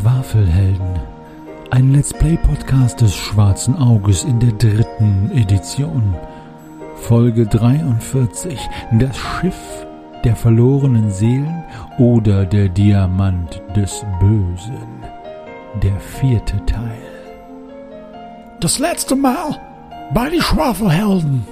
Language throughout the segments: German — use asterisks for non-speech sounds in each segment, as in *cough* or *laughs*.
Schwafelhelden. Ein Let's Play Podcast des Schwarzen Auges in der dritten Edition. Folge 43. Das Schiff der verlorenen Seelen oder der Diamant des Bösen. Der vierte Teil. Das letzte Mal bei die Schwafelhelden.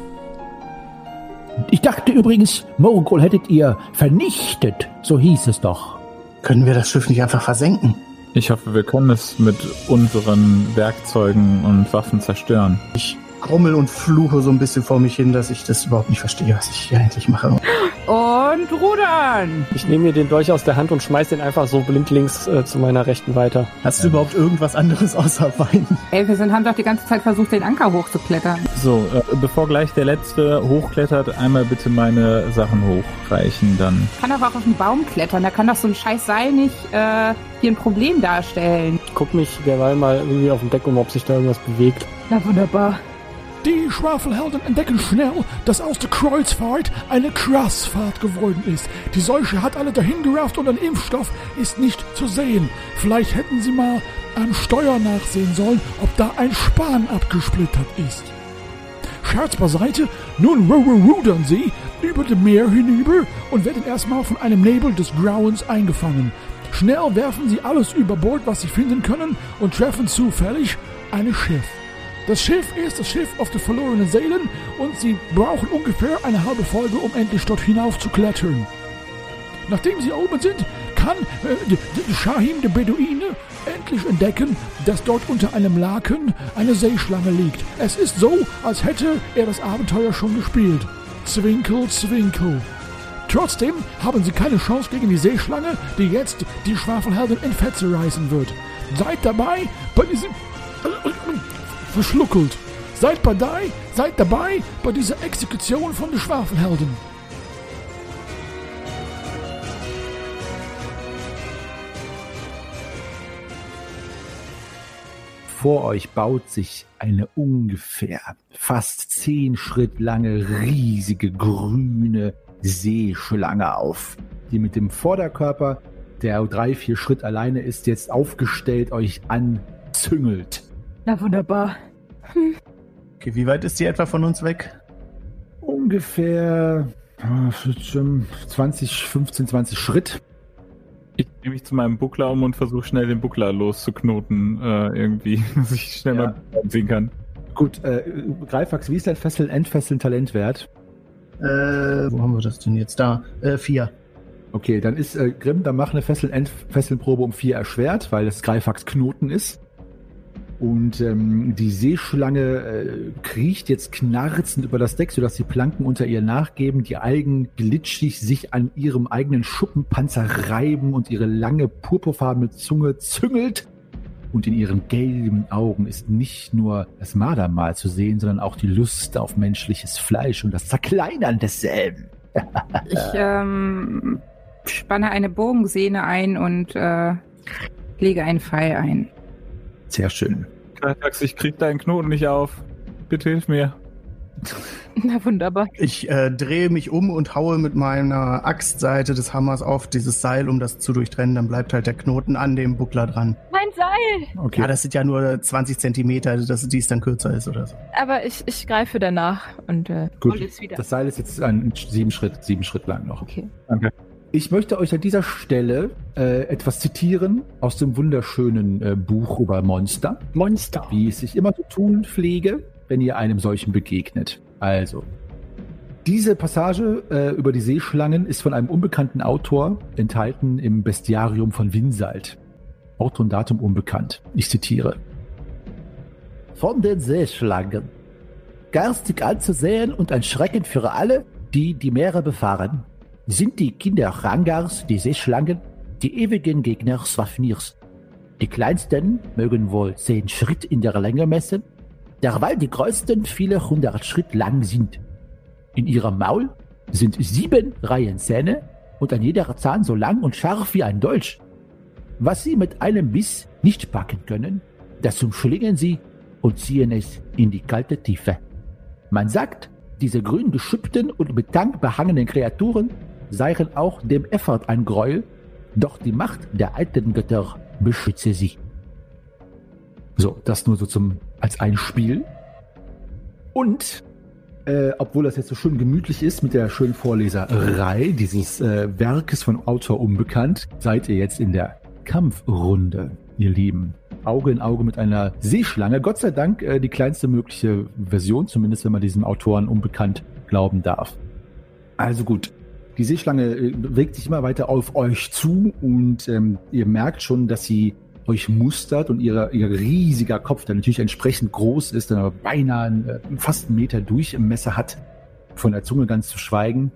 Ich dachte übrigens, Morgul hättet ihr vernichtet, so hieß es doch. Können wir das Schiff nicht einfach versenken? Ich hoffe, wir können es mit unseren Werkzeugen und Waffen zerstören. Ich grummel und fluche so ein bisschen vor mich hin, dass ich das überhaupt nicht verstehe, was ich hier eigentlich mache. Und rudern! Ich nehme mir den Dolch aus der Hand und schmeiß den einfach so blindlings äh, zu meiner Rechten weiter. Hast du überhaupt irgendwas anderes außer Wein? Ey, wir sind, haben doch die ganze Zeit versucht, den Anker hochzuklettern. So, äh, bevor gleich der Letzte hochklettert, einmal bitte meine Sachen hochreichen, dann. Kann doch auch auf den Baum klettern. Da kann doch so ein scheiß Seil nicht äh, hier ein Problem darstellen. Ich guck mich derweil mal irgendwie auf dem Deck um, ob sich da irgendwas bewegt. Na wunderbar. Die Schwafelhelden entdecken schnell, dass aus der Kreuzfahrt eine Krassfahrt geworden ist. Die Seuche hat alle dahin gerafft und ein Impfstoff ist nicht zu sehen. Vielleicht hätten sie mal am Steuer nachsehen sollen, ob da ein Span abgesplittert ist. Scherz beiseite, nun rudern sie über dem Meer hinüber und werden erstmal von einem Nebel des Grauens eingefangen. Schnell werfen sie alles über Bord, was sie finden können, und treffen zufällig ein Schiff. Das Schiff ist das Schiff auf der verlorenen Seelen und sie brauchen ungefähr eine halbe Folge, um endlich dort hinauf zu klettern. Nachdem sie oben sind, kann äh, Shahim der Beduine endlich entdecken, dass dort unter einem Laken eine Seeschlange liegt. Es ist so, als hätte er das Abenteuer schon gespielt. Zwinkel, zwinkel. Trotzdem haben sie keine Chance gegen die Seeschlange, die jetzt die Schwafelhelden in Fetze reißen wird. Seid dabei bei diesem verschluckelt. Seid dabei, seid dabei bei dieser Exekution von den Schwafelhelden. Vor euch baut sich eine ungefähr fast zehn Schritt lange riesige grüne Seeschlange auf, die mit dem Vorderkörper, der drei, vier Schritt alleine ist, jetzt aufgestellt euch anzüngelt. Na wunderbar. Okay, wie weit ist die etwa von uns weg? Ungefähr äh, 20, 15, 20 Schritt. Ich nehme mich zu meinem Buckler um und versuche schnell den Buckler loszuknoten, äh, irgendwie, *laughs* dass ich schnell Ja. mal ziehen kann. Gut, äh, Greifax, wie ist dein Fesseln, Endfesseln, Talentwert? Äh, wo haben wir das denn jetzt? Da, äh, vier. Okay, dann ist äh, Grimm, dann mach eine Fesseln, Endfesselnprobe um vier erschwert, weil das Greifax Knoten ist. Und ähm, die Seeschlange äh, kriecht jetzt knarzend über das Deck, sodass die Planken unter ihr nachgeben, die Algen glitschig sich an ihrem eigenen Schuppenpanzer reiben und ihre lange purpurfarbene Zunge züngelt. Und in ihren gelben Augen ist nicht nur das Mardermal zu sehen, sondern auch die Lust auf menschliches Fleisch und das Zerkleinern desselben. *laughs* Ich ähm, spanne eine Bogensehne ein und äh, lege einen Pfeil ein. Sehr schön. Ich krieg deinen Knoten nicht auf. Bitte hilf mir. *laughs* Na wunderbar. Ich äh, drehe mich um und haue mit meiner Axtseite des Hammers auf dieses Seil, um das zu durchtrennen. Dann bleibt halt der Knoten an dem Buckler dran. Mein Seil! Okay. Ja, das sind ja nur 20 Zentimeter, dass dies dann kürzer ist oder so. Aber ich, ich greife danach und äh, Gut, es wieder. das Seil ist jetzt ein sieben Schritt, sieben Schritt lang noch. Okay. Ich möchte euch an dieser Stelle äh, etwas zitieren aus dem wunderschönen äh, Buch über Monster, Monster. wie es sich immer zu tun pflege, wenn ihr einem solchen begegnet. Also, diese Passage äh, über die Seeschlangen ist von einem unbekannten Autor enthalten im Bestiarium von Winsalt. Autor und Datum unbekannt. Ich zitiere. Von den Seeschlangen. Garstig anzusehen und ein Schrecken für alle, die die Meere befahren, sind die Kinder Rangars, die Seeschlangen, die ewigen Gegner Swafnirs. Die kleinsten mögen wohl zehn Schritt in der Länge messen, derweil die größten viele hundert Schritt lang sind. In ihrem Maul sind sieben Reihen Zähne und ein jeder Zahn so lang und scharf wie ein Dolch. Was sie mit einem Biss nicht packen können, das umschlingen sie und ziehen es in die kalte Tiefe. Man sagt, diese grün geschüppten und mit Tank behangenen Kreaturen seien auch dem Effort ein Gräuel, doch die Macht der alten Götter beschütze sie. So, das nur so zum als ein Spiel. Und äh, obwohl das jetzt so schön gemütlich ist mit der schönen Vorleserei dieses äh, Werkes von Autor Unbekannt, seid ihr jetzt in der Kampfrunde, ihr Lieben. Auge in Auge mit einer Seeschlange. Gott sei Dank äh, die kleinste mögliche Version, zumindest wenn man diesem Autoren unbekannt glauben darf. Also gut. Die Seeschlange äh, bewegt sich immer weiter auf euch zu und ähm, ihr merkt schon, dass sie euch mustert und ihre, ihr riesiger Kopf, der natürlich entsprechend groß ist, der aber beinahe äh, fast einen Meter durch im Messer hat, von der Zunge ganz zu schweigen,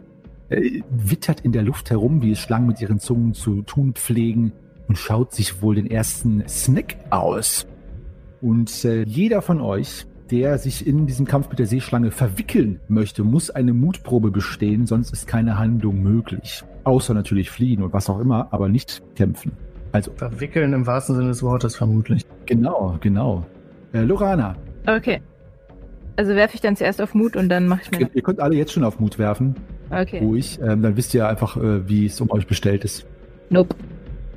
äh, wittert in der Luft herum, wie es Schlangen mit ihren Zungen zu tun pflegen und schaut sich wohl den ersten Snack aus. Und äh, jeder von euch, der sich in diesem Kampf mit der Seeschlange verwickeln möchte, muss eine Mutprobe bestehen, sonst ist keine Handlung möglich. Außer natürlich fliehen und was auch immer, aber nicht kämpfen. Also, Verwickeln im wahrsten Sinne des Wortes vermutlich. genau, genau. Äh, Lorana, Okay. Also werfe ich dann zuerst auf Mut und dann mache ich mir. ihr, ihr könnt alle jetzt schon auf Mut werfen. Okay. Ruhig. Ähm, dann wisst ihr einfach, äh, wie es um euch bestellt ist. Nope.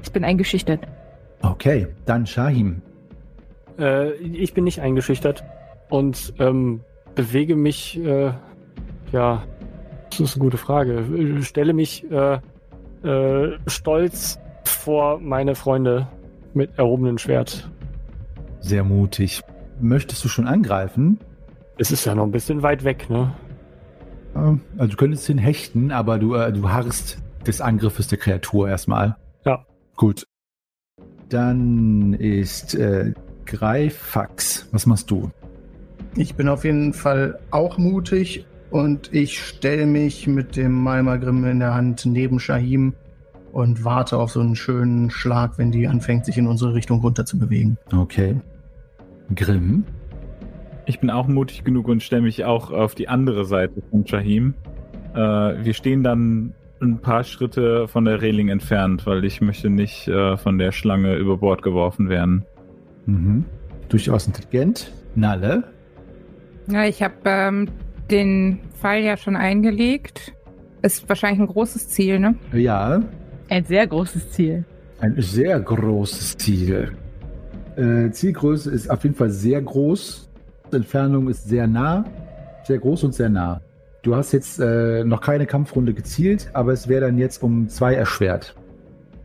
Ich bin eingeschüchtert. Okay, dann Shahim. Äh, ich bin nicht eingeschüchtert und ähm, bewege mich, äh, ja, das ist eine gute Frage. Stelle mich äh, äh, stolz vor meine Freunde mit erhobenem Schwert. Sehr mutig. Möchtest du schon angreifen? Es ist ja noch ein bisschen weit weg, ne? Ähm, Also du könntest ihn hechten, aber du, äh, du harrst des Angriffes der Kreatur erstmal. Ja. Gut. Dann ist äh, Greifax. Was machst du? Ich bin auf jeden Fall auch mutig und ich stelle mich mit dem Malmagrim in der Hand neben Shahim und warte auf so einen schönen Schlag, wenn die anfängt, sich in unsere Richtung runter zu bewegen. Okay. Grimm. Ich bin auch mutig genug und stelle mich auch auf die andere Seite von Shahim. Äh, wir stehen dann ein paar Schritte von der Reling entfernt, weil ich möchte nicht äh, von der Schlange über Bord geworfen werden. Mhm. Durchaus intelligent. Nalle. Ja, ich habe ähm, den Pfeil ja schon eingelegt. Ist wahrscheinlich ein großes Ziel, ne? Ja, Ein sehr großes Ziel. ein sehr großes Ziel. Äh, Zielgröße ist auf jeden Fall sehr groß. Entfernung ist sehr nah. Sehr groß und sehr nah. Du hast jetzt äh, noch keine Kampfrunde gezielt, aber es wäre dann jetzt um zwei erschwert.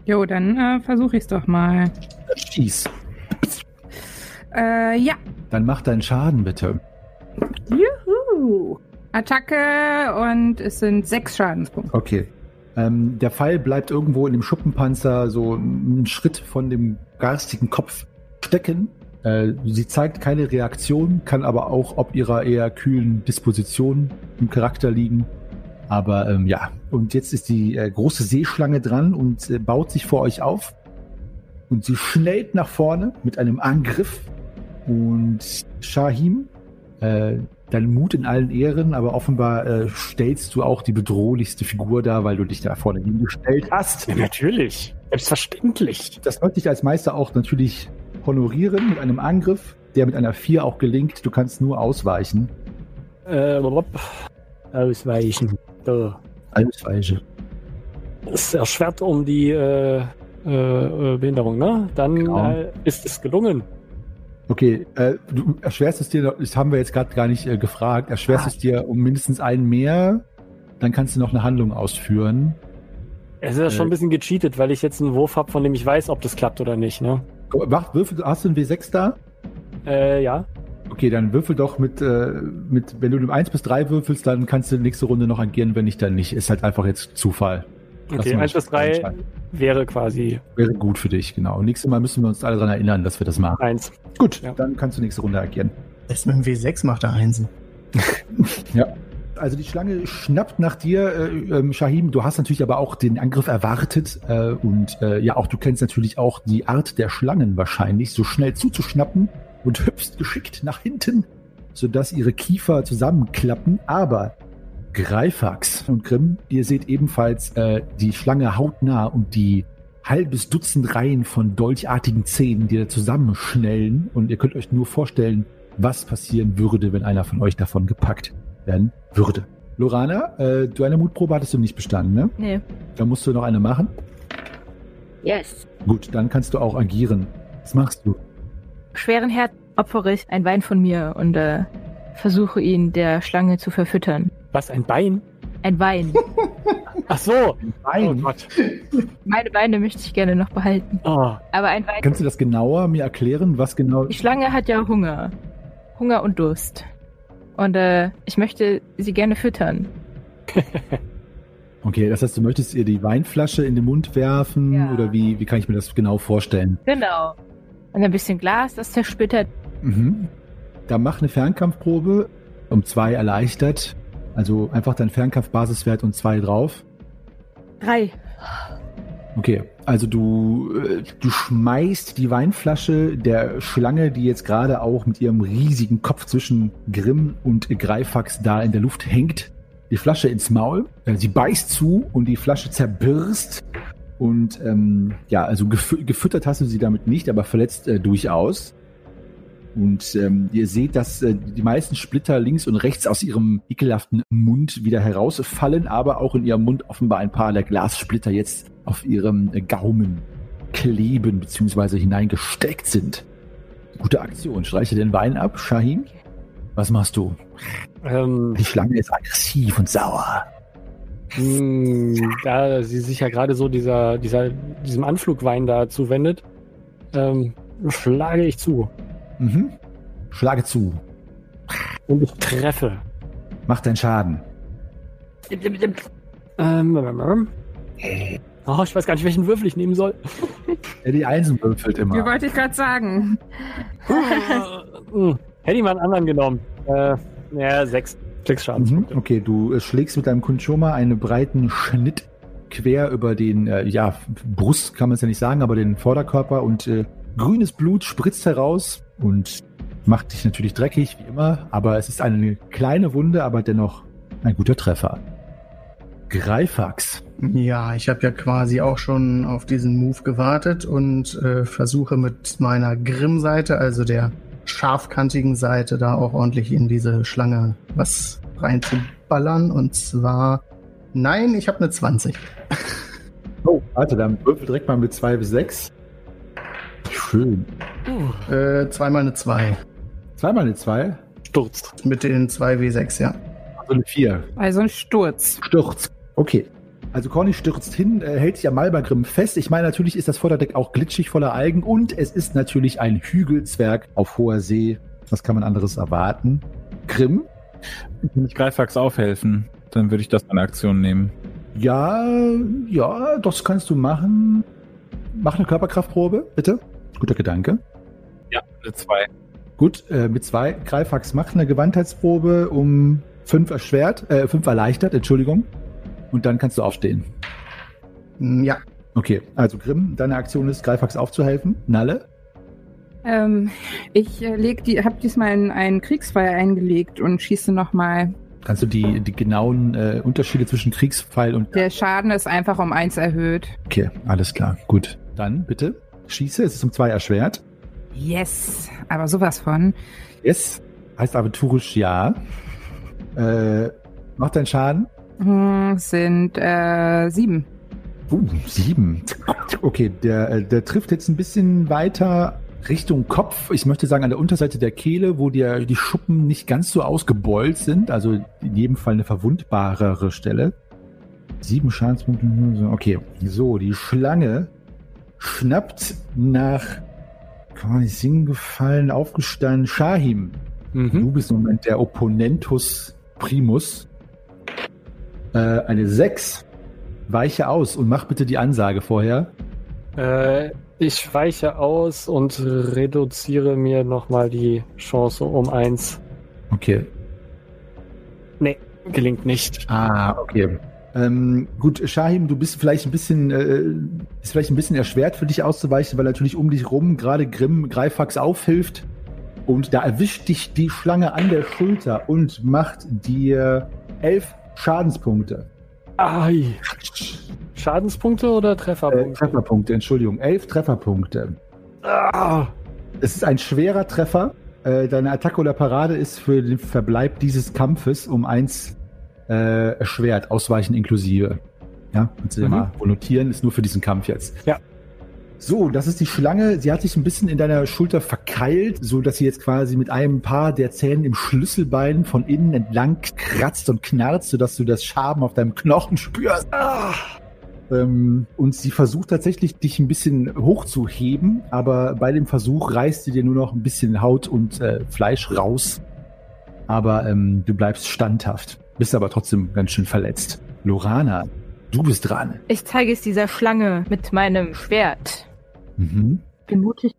Jo, dann äh, versuche ich es doch mal. Schieß. Äh, ja. Dann mach deinen Schaden bitte. Juhu. Attacke und es sind sechs Schadenspunkte. Okay. Ähm, der Pfeil bleibt irgendwo in dem Schuppenpanzer so einen Schritt von dem garstigen Kopf stecken. Äh, sie zeigt keine Reaktion, kann aber auch ob ihrer eher kühlen Disposition im Charakter liegen. Aber ähm, ja, und jetzt ist die äh, große Seeschlange dran und äh, baut sich vor euch auf. Und sie schnellt nach vorne mit einem Angriff. Und Shahim, äh, dein Mut in allen Ehren, aber offenbar äh, stellst du auch die bedrohlichste Figur dar, weil du dich da vorne hingestellt hast. Ja, natürlich. Selbstverständlich. Das sollte dich als Meister auch natürlich honorieren mit einem Angriff, der mit einer 4 auch gelingt. Du kannst nur ausweichen. Äh, ausweichen. Da. Ausweiche. Es erschwert um die äh, äh, äh, Behinderung, ne? Dann Genau. äh, ist es gelungen. Okay, äh, du erschwerst es dir, das haben wir jetzt gerade gar nicht äh, gefragt, erschwerst Ah. es dir um mindestens einen mehr, dann kannst du noch eine Handlung ausführen. Es ist ja schon Äh. ein bisschen gecheatet, weil ich jetzt einen Wurf habe, von dem ich weiß, ob das klappt oder nicht, ne? Mach, würfel, hast du einen W6 da? Äh, ja. Okay, dann würfel doch mit, äh, mit, wenn du um 1 bis 3 würfelst, dann kannst du nächste Runde noch agieren, wenn nicht, dann nicht. Ist halt einfach jetzt Zufall. Okay, mal 1 bis 3 entscheiden. wäre quasi Wäre gut für dich, genau. Und nächstes Mal müssen wir uns alle daran erinnern, dass wir das machen. 1. Gut, Ja. dann kannst du nächste Runde agieren. Das mit dem W6 macht er Einsen. *laughs* Also die Schlange schnappt nach dir, äh, ähm, Shahim. Du hast natürlich aber auch den Angriff erwartet äh, und äh, ja, auch du kennst natürlich auch die Art der Schlangen wahrscheinlich, so schnell zuzuschnappen und *laughs* hüpfst geschickt nach hinten, sodass ihre Kiefer zusammenklappen. Aber Greifax und Grimm, ihr seht ebenfalls äh, die Schlange hautnah und die halbes Dutzend Reihen von dolchartigen Zähnen, die da zusammenschnellen. Und ihr könnt euch nur vorstellen, was passieren würde, wenn einer von euch davon gepackt werden würde. Lorana, äh, du eine Mutprobe hattest du nicht bestanden, ne? Nee. Da musst du noch eine machen. Yes. Gut, dann kannst du auch agieren. Was machst du? Schweren Herz opfere ich ein Wein von mir und äh, versuche ihn der Schlange zu verfüttern. Was, ein Bein? Ein Wein. Ach so. Oh Nein. Gott. Meine Beine möchte ich gerne noch behalten. Oh. Aber ein Wein. Kannst du das genauer mir erklären, was genau? Die Schlange hat ja Hunger. Hunger und Durst. Und äh, ich möchte sie gerne füttern. *laughs* Okay, das heißt, du möchtest ihr die Weinflasche in den Mund werfen Ja. oder wie, wie kann ich mir das genau vorstellen? Genau. Und ein bisschen Glas, das zersplittert. Mhm. Dann mach eine Fernkampfprobe um zwei erleichtert. Also einfach dein Fernkampfbasiswert und zwei drauf. Drei. Okay, also du, äh, du schmeißt die Weinflasche der Schlange, die jetzt gerade auch mit ihrem riesigen Kopf zwischen Grimm und Greifax da in der Luft hängt, die Flasche ins Maul. Äh, Sie beißt zu und die Flasche zerbirst. Und ähm, ja, also gefü gefüttert hast du sie damit nicht, aber verletzt äh, durchaus. Und ähm, ihr seht, dass äh, die meisten Splitter links und rechts aus ihrem ekelhaften Mund wieder herausfallen, aber auch in ihrem Mund offenbar ein paar der Glassplitter jetzt auf ihrem äh, Gaumen kleben bzw. hineingesteckt sind. Gute Aktion. Streiche den Wein ab, Shahim. Was machst du? Ähm, Die Schlange ist aggressiv und sauer. mh, da sie sich ja gerade so dieser, dieser, diesem Anflugwein da zuwendet, ähm, schlage ich zu. Mhm. Schlage zu. Und ich treffe. Mach deinen Schaden. Ähm, oh, ich weiß gar nicht, welchen Würfel ich nehmen soll. Ja, die Einsen würfelt Wie immer. wollte ich gerade sagen? Hm, Hätte ich mal einen anderen genommen. Äh, ja, sechs. Sechs Mhm. Schadenspunkte. Okay, du äh, schlägst mit deinem Kunchoma einen breiten Schnitt quer über den, äh, ja, Brust kann man es ja nicht sagen, aber den Vorderkörper und äh, grünes Blut spritzt heraus und macht dich natürlich dreckig, wie immer, aber es ist eine kleine Wunde, aber dennoch ein guter Treffer. Greifax. Ja, ich habe ja quasi auch schon auf diesen Move gewartet und äh, versuche mit meiner Grimm-Seite, also der scharfkantigen Seite, da auch ordentlich in diese Schlange was reinzuballern. Und zwar, nein, ich habe eine 20. Oh, warte, dann würfel direkt mal mit zwei bis sechs. Schön. Äh, zweimal eine 2. Zweimal eine zwei, Sturz. Mit den 2W6, ja. also eine vier. Also ein Sturz. Stürzt. Okay. Also Corny stürzt hin, äh, hält sich am Malbergrim fest. Ich meine, natürlich ist das Vorderdeck auch glitschig voller Algen und es ist natürlich ein Hügelzwerg auf hoher See. Was kann man anderes erwarten? Grimm? Kann ich Greifax aufhelfen? Dann würde ich das eine Aktion nehmen. Ja, ja, das kannst du machen. Mach eine Körperkraftprobe, bitte. Guter Gedanke. Ja, eine 2. Gut, äh, mit zwei. Greifax macht eine Gewandheitsprobe um fünf erschwert, äh, fünf erleichtert, Entschuldigung. Und dann kannst du aufstehen. Hm, Ja, Okay, also Grimm, deine Aktion ist, Greifax aufzuhelfen. Nalle? Ähm, ich äh, leg die, habe diesmal in einen Kriegsfeuer eingelegt und schieße nochmal. Kannst du die, die genauen äh, Unterschiede zwischen Kriegspfeil und... Der Schaden ist einfach um eins erhöht. Okay, alles klar. Gut. Dann bitte schieße. Es ist um zwei erschwert. Yes, aber sowas von. Yes. Heißt aventurisch ja. Äh, macht deinen Schaden? Hm, sind äh, sieben. Uh, sieben. Okay, der, äh, der trifft jetzt ein bisschen weiter Richtung Kopf. Ich möchte sagen an der Unterseite der Kehle, wo die, die Schuppen nicht ganz so ausgebeult sind. Also in jedem Fall eine verwundbarere Stelle. Sieben Schadenspunkte. Okay, so, die Schlange schnappt nach, kann man nicht singen, gefallen, aufgestanden, Shahim. Mhm. Du bist im Moment der Opponentus Primus. Äh, eine 6. Weiche aus und mach bitte die Ansage vorher. Äh, ich weiche aus und reduziere mir nochmal die Chance um eins. Okay. Gelingt nicht. Ah, okay. Ähm, gut, Shahim, du bist vielleicht ein bisschen, äh, ist vielleicht ein bisschen erschwert für dich auszuweichen, weil natürlich um dich rum gerade Grimm Greifax aufhilft. Und da erwischt dich die Schlange an der Schulter und macht dir elf Schadenspunkte. Ai. Schadenspunkte oder Äh, Trefferpunkte? Trefferpunkte, Entschuldigung. Elf Trefferpunkte. ah. Es ist ein schwerer Treffer. Äh, deine Attacke oder Parade ist für den Verbleib dieses Kampfes um eins äh, erschwert, ausweichen inklusive. Ja, kannst du Mhm. mal wohl notieren, ist nur für diesen Kampf jetzt. Ja. So, das ist die Schlange. Sie hat sich ein bisschen in deiner Schulter verkeilt, so dass sie jetzt quasi mit einem Paar der Zähne im Schlüsselbein von innen entlang kratzt und knarzt, sodass du das Schaben auf deinem Knochen spürst. Ah! Ähm, und sie versucht tatsächlich, dich ein bisschen hochzuheben, aber bei dem Versuch reißt sie dir nur noch ein bisschen Haut und äh, Fleisch raus. Aber ähm, du bleibst standhaft, bist aber trotzdem ganz schön verletzt. Lorana, du bist dran. Ich zeige es dieser Schlange mit meinem Schwert. Mhm. Bin mutig.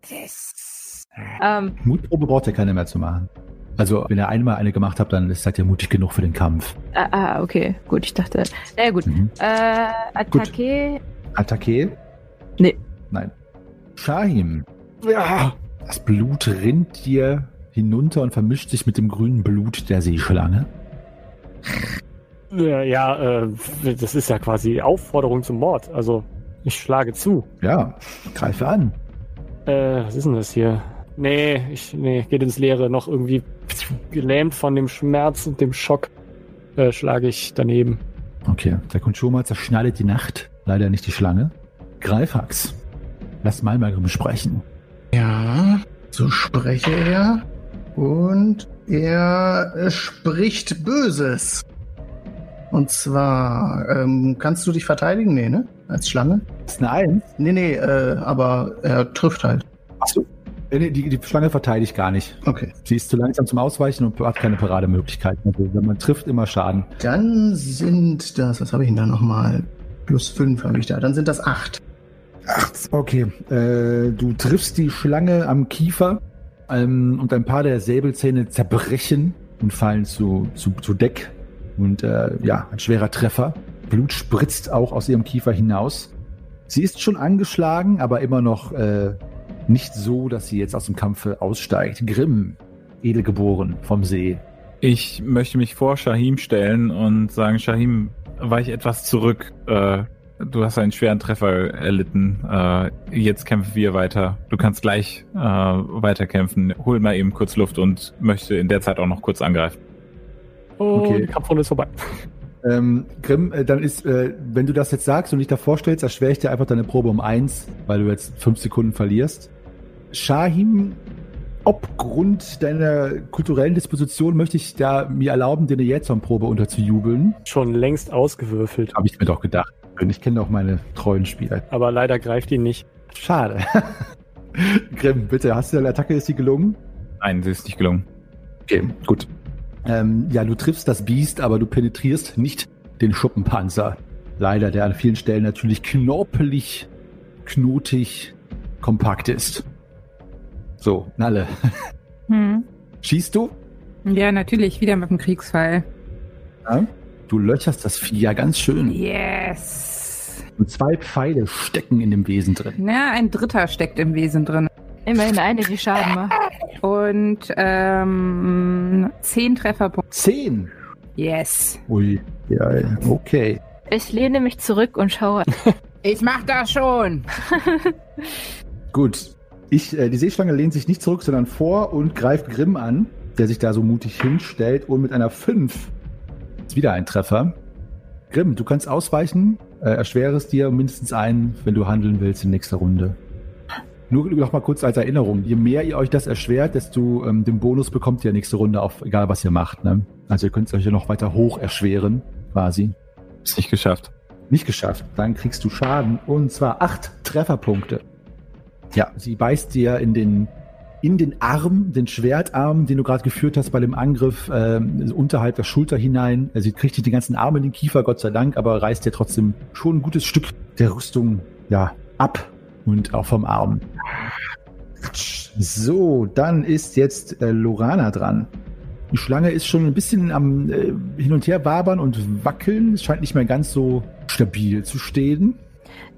Ähm, Mutprobe braucht ihr keine mehr zu machen. Also, wenn ihr einmal eine gemacht habt, dann seid ihr mutig genug für den Kampf. ah, ah, okay, gut, ich dachte. Na ja, gut. Mhm. Äh, Attacke. Attacke? Nee. Nein. Shahim. Ja. Das Blut rinnt dir hinunter und vermischt sich mit dem grünen Blut der Seeschlange. Ja, ja, äh, das ist ja quasi Aufforderung zum Mord. Also, ich schlage zu. Ja, greife an. Äh, was ist denn das hier? Nee, ich, nee, geht ins Leere. Noch irgendwie gelähmt von dem Schmerz und dem Schock äh, schlage ich daneben. Okay, der Kunschoma zerschneidet die Nacht. Leider nicht die Schlange. Greifax. Lass mal mal besprechen. Ja, so spreche er. Und er äh, spricht Böses. Und zwar, ähm, kannst du dich verteidigen? Nee, ne? Als Schlange? Das ist eine Eins. Nee, nee, äh, aber er trifft halt. Achso. Nee, Die, die Schlange verteidigt gar nicht. Okay. Sie ist zu langsam zum Ausweichen und hat keine Parademöglichkeiten. Also, wenn man trifft, immer Schaden. Dann sind das, was habe ich denn da nochmal? Plus fünf habe ich da. Dann sind das acht. Okay, äh, du triffst die Schlange am Kiefer ähm, und ein paar der Säbelzähne zerbrechen und fallen zu, zu, zu Deck. Und äh, ja, ein schwerer Treffer. Blut spritzt auch aus ihrem Kiefer hinaus. Sie ist schon angeschlagen, aber immer noch äh, nicht so, dass sie jetzt aus dem Kampfe aussteigt. Grimm, edelgeboren vom See. Ich möchte mich vor Shahim stellen und sagen, Shahim, weich etwas zurück. Äh, du hast einen schweren Treffer erlitten. Äh, jetzt kämpfen wir weiter. Du kannst gleich äh, weiterkämpfen. Hol mal eben kurz Luft und möchte in der Zeit auch noch kurz angreifen. Und Okay. die Kampfrunde ist vorbei. Ähm, Grimm, äh, dann ist, äh, wenn du das jetzt sagst und dich da vorstellst, erschwere ich dir einfach deine Probe um eins, weil du jetzt fünf Sekunden verlierst. Shahim, aufgrund deiner kulturellen Disposition möchte ich da mir erlauben, dir eine Jetson-Probe unterzujubeln. Schon längst ausgewürfelt. Habe ich mir doch gedacht. Und ich kenne auch meine treuen Spieler. Aber leider greift ihn nicht. Schade. *laughs* Grimm, bitte, hast du eine Attacke, ist die gelungen? Nein, sie ist nicht gelungen. Okay, gut. Ähm, ja, du triffst das Biest, aber du penetrierst nicht den Schuppenpanzer. Leider, der an vielen Stellen natürlich knorpelig, knotig, kompakt ist. So, Nalle. Hm. Schießt du? Ja, natürlich, wieder mit dem Kriegsfall. Ja. Du löcherst das Vieh ja ganz schön. Yes. Und zwei Pfeile stecken in dem Wesen drin. Na, ein dritter steckt im Wesen drin. Immerhin eine, die Schaden macht. Und ähm, zehn Trefferpunkte. Zehn. Yes. Ui, ja, okay. Ich lehne mich zurück und schaue. *laughs* Ich mach das schon. *laughs* Gut. Ich, äh, die Seeschlange lehnt sich nicht zurück, sondern vor und greift Grimm an, der sich da so mutig hinstellt und mit einer 5 ist wieder ein Treffer. Grimm, du kannst ausweichen, äh, erschwere es dir mindestens einen, wenn du handeln willst in nächster Runde. Nur noch mal kurz als Erinnerung, je mehr ihr euch das erschwert, desto ähm, den Bonus bekommt ihr nächste Runde auf, egal was ihr macht. Ne? Also ihr könnt es euch ja noch weiter hoch erschweren, quasi. Ist nicht geschafft. Nicht geschafft. Dann kriegst du Schaden und zwar acht Trefferpunkte. Ja, sie beißt dir in den in den Arm, den Schwertarm, den du gerade geführt hast bei dem Angriff, ähm, unterhalb der Schulter hinein. Also sie kriegt nicht den ganzen Arm in den Kiefer, Gott sei Dank, aber reißt dir trotzdem schon ein gutes Stück der Rüstung ja ab und auch vom Arm. So, dann ist jetzt äh, Lorana dran. Die Schlange ist schon ein bisschen am äh, hin und her wabern und wackeln. Es scheint nicht mehr ganz so stabil zu stehen.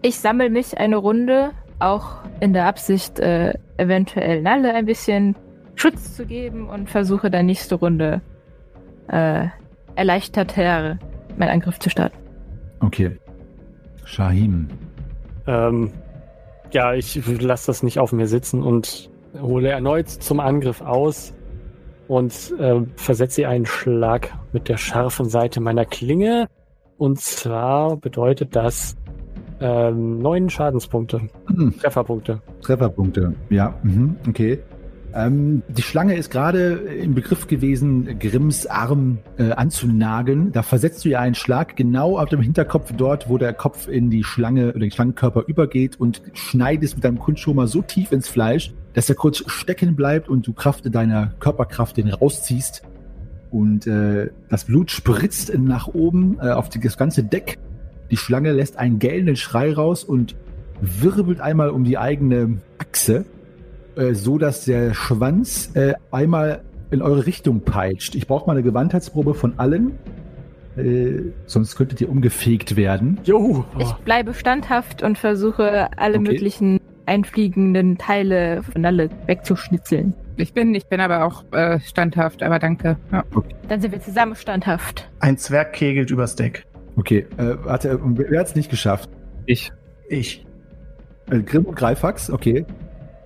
Ich sammle mich eine Runde, auch in der Absicht, äh, eventuell Nalle ein bisschen Schutz zu geben und versuche dann nächste Runde äh, erleichterter meinen Angriff zu starten. Okay. Shahim. Ähm, ja, ich lasse das nicht auf mir sitzen und hole erneut zum Angriff aus und äh, versetze einen Schlag mit der scharfen Seite meiner Klinge. Und zwar bedeutet das Ähm, neun Schadenspunkte. Hm, Trefferpunkte. Trefferpunkte, ja, mhm, okay. Ähm, die Schlange ist gerade im Begriff gewesen, Grimms Arm äh, anzunageln. Da versetzt du ihr einen Schlag genau auf dem Hinterkopf dort, wo der Kopf in die Schlange oder den Schlangenkörper übergeht und schneidest mit deinem Kunstschomer so tief ins Fleisch, dass er kurz stecken bleibt und du Kraft deiner Körperkraft den rausziehst. Und äh, das Blut spritzt nach oben äh, auf das ganze Deck. Die Schlange lässt einen gellenden Schrei raus und wirbelt einmal um die eigene Achse äh, so dass der Schwanz äh, einmal in eure Richtung peitscht. Ich brauche mal eine Gewandheitsprobe von allen, äh, sonst könntet ihr umgefegt werden. Jo! Ich bleibe standhaft und versuche alle Okay. möglichen einfliegenden Teile von alle wegzuschnitzeln. Ich bin, ich bin aber auch äh, standhaft, aber danke. Ja. Dann sind wir zusammen standhaft. Ein Zwerg kegelt übers Deck. Okay, äh, warte, wer hat es nicht geschafft? Ich. Ich. Äh, Grimm und Greifax, okay.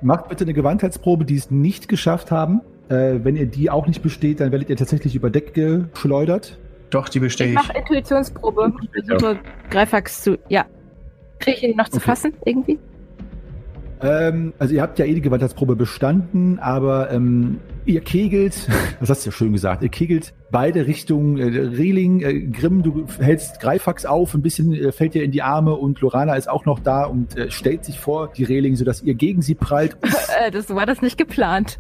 Macht bitte eine Gewandheitsprobe, die es nicht geschafft haben. Äh, wenn ihr die auch nicht besteht, dann werdet ihr tatsächlich über Deck geschleudert. Doch, die bestehe Ich ich. mache Intuitionsprobe. Ich versuche Greifax zu. Ja. Kriege ich ihn noch zu Okay. fassen, irgendwie? Ähm, also ihr habt ja eh die Gewandheitsprobe bestanden, aber ähm, ihr kegelt, *laughs* das hast du ja schön gesagt, ihr kegelt beide Richtungen, äh, Reling, äh, Grimm, du hältst Greifax auf, ein bisschen äh, fällt dir in die Arme und Lorana ist auch noch da und äh, stellt sich vor die Reling, sodass ihr gegen sie prallt. *laughs* Äh, das war das nicht geplant.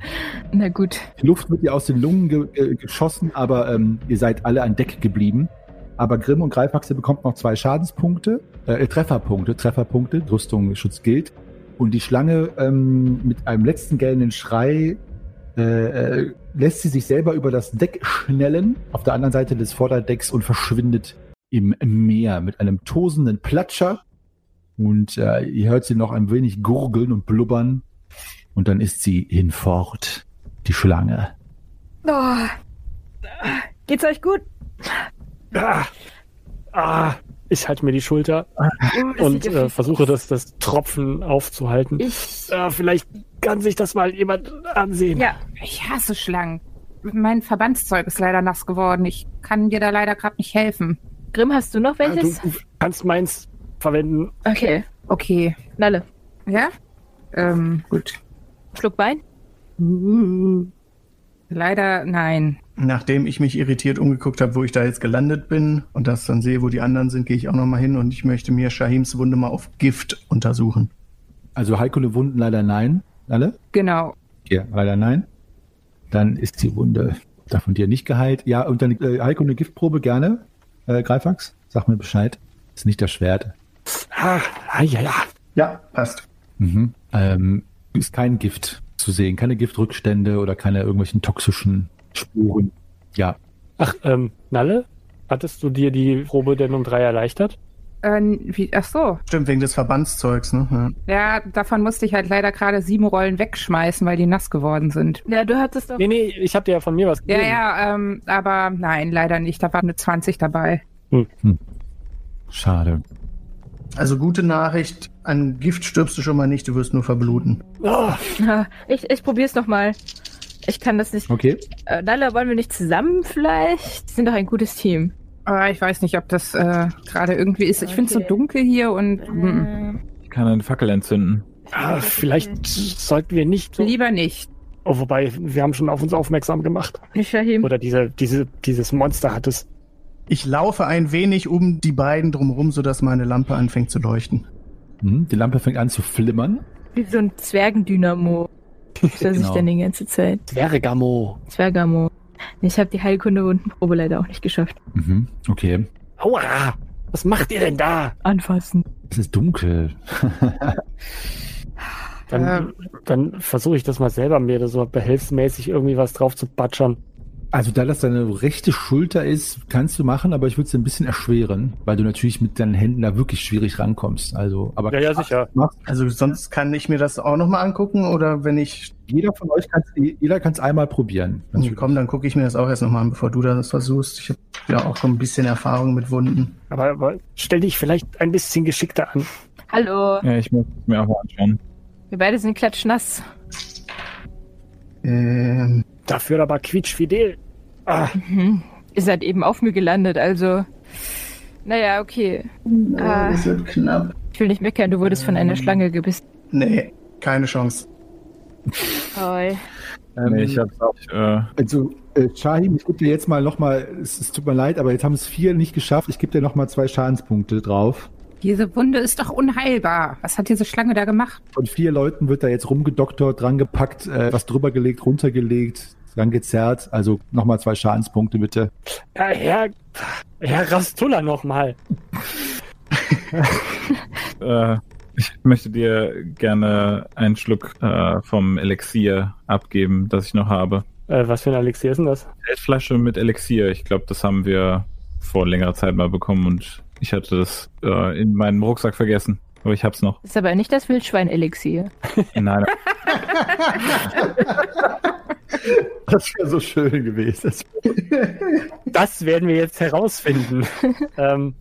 Na gut. Die Luft wird ihr aus den Lungen ge ge geschossen, aber ähm, ihr seid alle an Deck geblieben. Aber Grimm und Greifax, ihr bekommt noch zwei Schadenspunkte, äh, Trefferpunkte, Trefferpunkte, Rüstung, Schutz gilt. Und die Schlange ähm, mit einem letzten gellenden Schrei äh, äh, lässt sie sich selber über das Deck schnellen auf der anderen Seite des Vorderdecks und verschwindet im Meer mit einem tosenden Platscher. Und äh, ihr hört sie noch ein wenig gurgeln und blubbern. Und dann ist sie hinfort, die Schlange. Oh. Geht's euch gut? Ah, ah, ich halte mir die Schulter Uh, und äh, versuche das, das Tropfen aufzuhalten. Ich. Äh, vielleicht kann sich das mal jemand ansehen. Ja, Ich hasse Schlangen. Mein Verbandszeug ist leider nass geworden. Ich kann dir da leider gerade nicht helfen. Grimm, hast du noch Du, welches? du kannst meins verwenden. Okay. Okay. Nalle. Ja? Ähm, gut. Schluck Wein? Leider nein. Nachdem ich mich irritiert umgeguckt habe, wo ich da jetzt gelandet bin und das dann sehe, wo die anderen sind, gehe ich auch noch mal hin und ich möchte mir Shahims Wunde mal auf Gift untersuchen. Also heikle Wunden leider nein. Alle? Genau. Ja, leider nein. Dann ist die Wunde da von dir nicht geheilt. Ja, und dann äh, Heiko eine Giftprobe gerne. Äh, Greifax, sag mir Bescheid. Ist nicht das Schwert. Ah, ah, ja, ja. Ja, passt. Mhm. Ähm, ist kein Gift zu sehen, keine Giftrückstände oder keine irgendwelchen toxischen Spuren. Ja, Ach, ähm, Nalle? Hattest du dir die Probe denn um drei erleichtert? Äh, wie, ach so. Stimmt, wegen des Verbandszeugs, ne? Ja. Ja, davon musste ich halt leider gerade sieben Rollen wegschmeißen, weil die nass geworden sind. Ja, du hattest doch. Nee, nee, ich hab dir ja von mir was Ja, gegeben. ja, ähm, aber nein, leider nicht. Da war eine 20 dabei. schade. Also gute Nachricht, an Gift stirbst du schon mal nicht, du wirst nur verbluten. Ja, *laughs* Ich, ich probier's nochmal. Ich kann das nicht. Okay. Äh, Nalle, wollen wir nicht zusammen vielleicht? Wir sind doch ein gutes Team. Aber ich weiß nicht, ob das äh, gerade irgendwie ist. Ich finde es so dunkel hier und mm, Äh, Ich kann eine Fackel entzünden. ah, vielleicht sollten wir nicht so. lieber nicht. Oh, wobei, wir haben schon auf uns aufmerksam gemacht. Shahim. Oder diese, diese, dieses Monster hat es. Ich laufe ein wenig um die beiden drumherum, sodass meine Lampe anfängt zu leuchten. Mhm. Die Lampe fängt an zu flimmern. Wie so ein Zwergendynamo. Das genau. ich dann die ganze Zeit. Zwergamo. Zwergamo. Ich habe die Heilkunde-Wundenprobe leider auch nicht geschafft. Mhm. Okay. Aua! Was macht ihr denn da? Anfassen. Es ist dunkel. Dann, dann versuche ich das mal selber, mir da so behelfsmäßig irgendwie was drauf zu batschern. Also da das deine rechte Schulter ist, kannst du machen, aber ich würde es ein bisschen erschweren, weil du natürlich mit deinen Händen da wirklich schwierig rankommst. Also, aber Ja, ja, sicher. Machst, Also sonst kann ich mir das auch noch mal angucken oder wenn ich jeder von euch kann jeder kann es einmal probieren. Also komm, dann gucke ich mir das auch erst noch mal an, bevor du das versuchst. Ich habe ja auch so ein bisschen Erfahrung mit Wunden. Aber, aber stell dich vielleicht ein bisschen geschickter an. Hallo. Ja, ich muss es mir auch mal anschauen. Wir beide sind klatschnass. Ähm, Dafür aber quietschfidel. Ah, Mhm. Ihr seid eben auf mir gelandet, also. Naja, okay. oh, das wird knapp. Ich will nicht meckern, du wurdest von einer Ähm. Schlange gebissen. Nee, keine Chance. Toll. Nee, ich hab's auch. Äh, Also, äh, Shahim, ich gebe dir jetzt mal nochmal, es, es tut mir leid, aber jetzt haben es vier nicht geschafft. Ich gebe dir nochmal zwei Schadenspunkte drauf. Diese Wunde ist doch unheilbar. Was hat diese Schlange da gemacht? Von vier Leuten wird da jetzt rumgedoktert, drangepackt, äh, was drüber gelegt, runtergelegt, dran gezerrt. Also nochmal zwei Schadenspunkte bitte. Ja, Herr, Herr Rastulla nochmal. *laughs* äh, ich möchte dir gerne einen Schluck äh, vom Elixier abgeben, das ich noch habe. Äh, was für ein Elixier ist denn das? Feldflasche mit Elixier. Ich glaube, das haben wir vor längerer Zeit mal bekommen und ich hatte das äh, in meinem Rucksack vergessen. Aber ich hab's noch. Ist aber nicht das Wildschwein-Elixier. Nein, *laughs* *laughs* *laughs* Das wäre so schön gewesen. Das werden wir jetzt herausfinden. *laughs* ähm,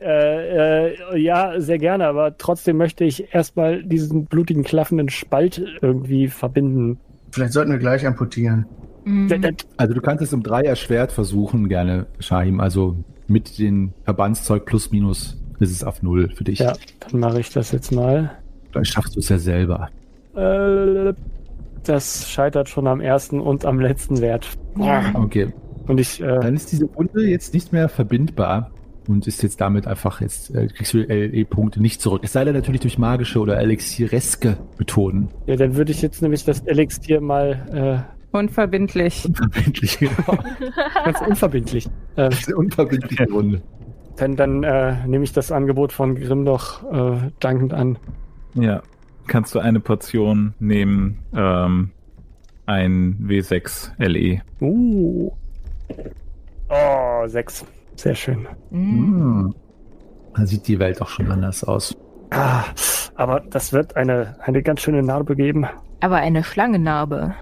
äh, äh, ja, sehr gerne, aber trotzdem möchte ich erstmal diesen blutigen, klaffenden Spalt irgendwie verbinden. Vielleicht sollten wir gleich amputieren. Mhm. Also du kannst es um drei erschwert versuchen, gerne, Shahim. Also mit dem Verbandszeug plus minus ist es auf null für dich. Ja, dann mache ich das jetzt mal. Vielleicht schaffst du es ja selber. Äh, das scheitert schon am ersten und am letzten Wert. Okay. Und ich, äh, Dann ist diese Wunde jetzt nicht mehr verbindbar und ist jetzt damit einfach jetzt, äh, kriegst du LE-Punkte nicht zurück. Es sei denn natürlich durch magische oder elixireske Methoden. ja, dann würde ich jetzt nämlich das Elixier mal Unverbindlich. Unverbindlich, genau. äh, *laughs* ganz unverbindlich. Äh, Diese unverbindliche Wunde. dann dann äh, nehme ich das Angebot von Grimm doch äh, dankend an. ja. Kannst du eine Portion nehmen, ähm, ein W6 LE. Uh. Oh, sechs. Sehr schön. Hm. Da sieht die Welt auch schon anders aus. Ah, aber das wird eine, eine ganz schöne Narbe geben. Aber eine Schlangennarbe.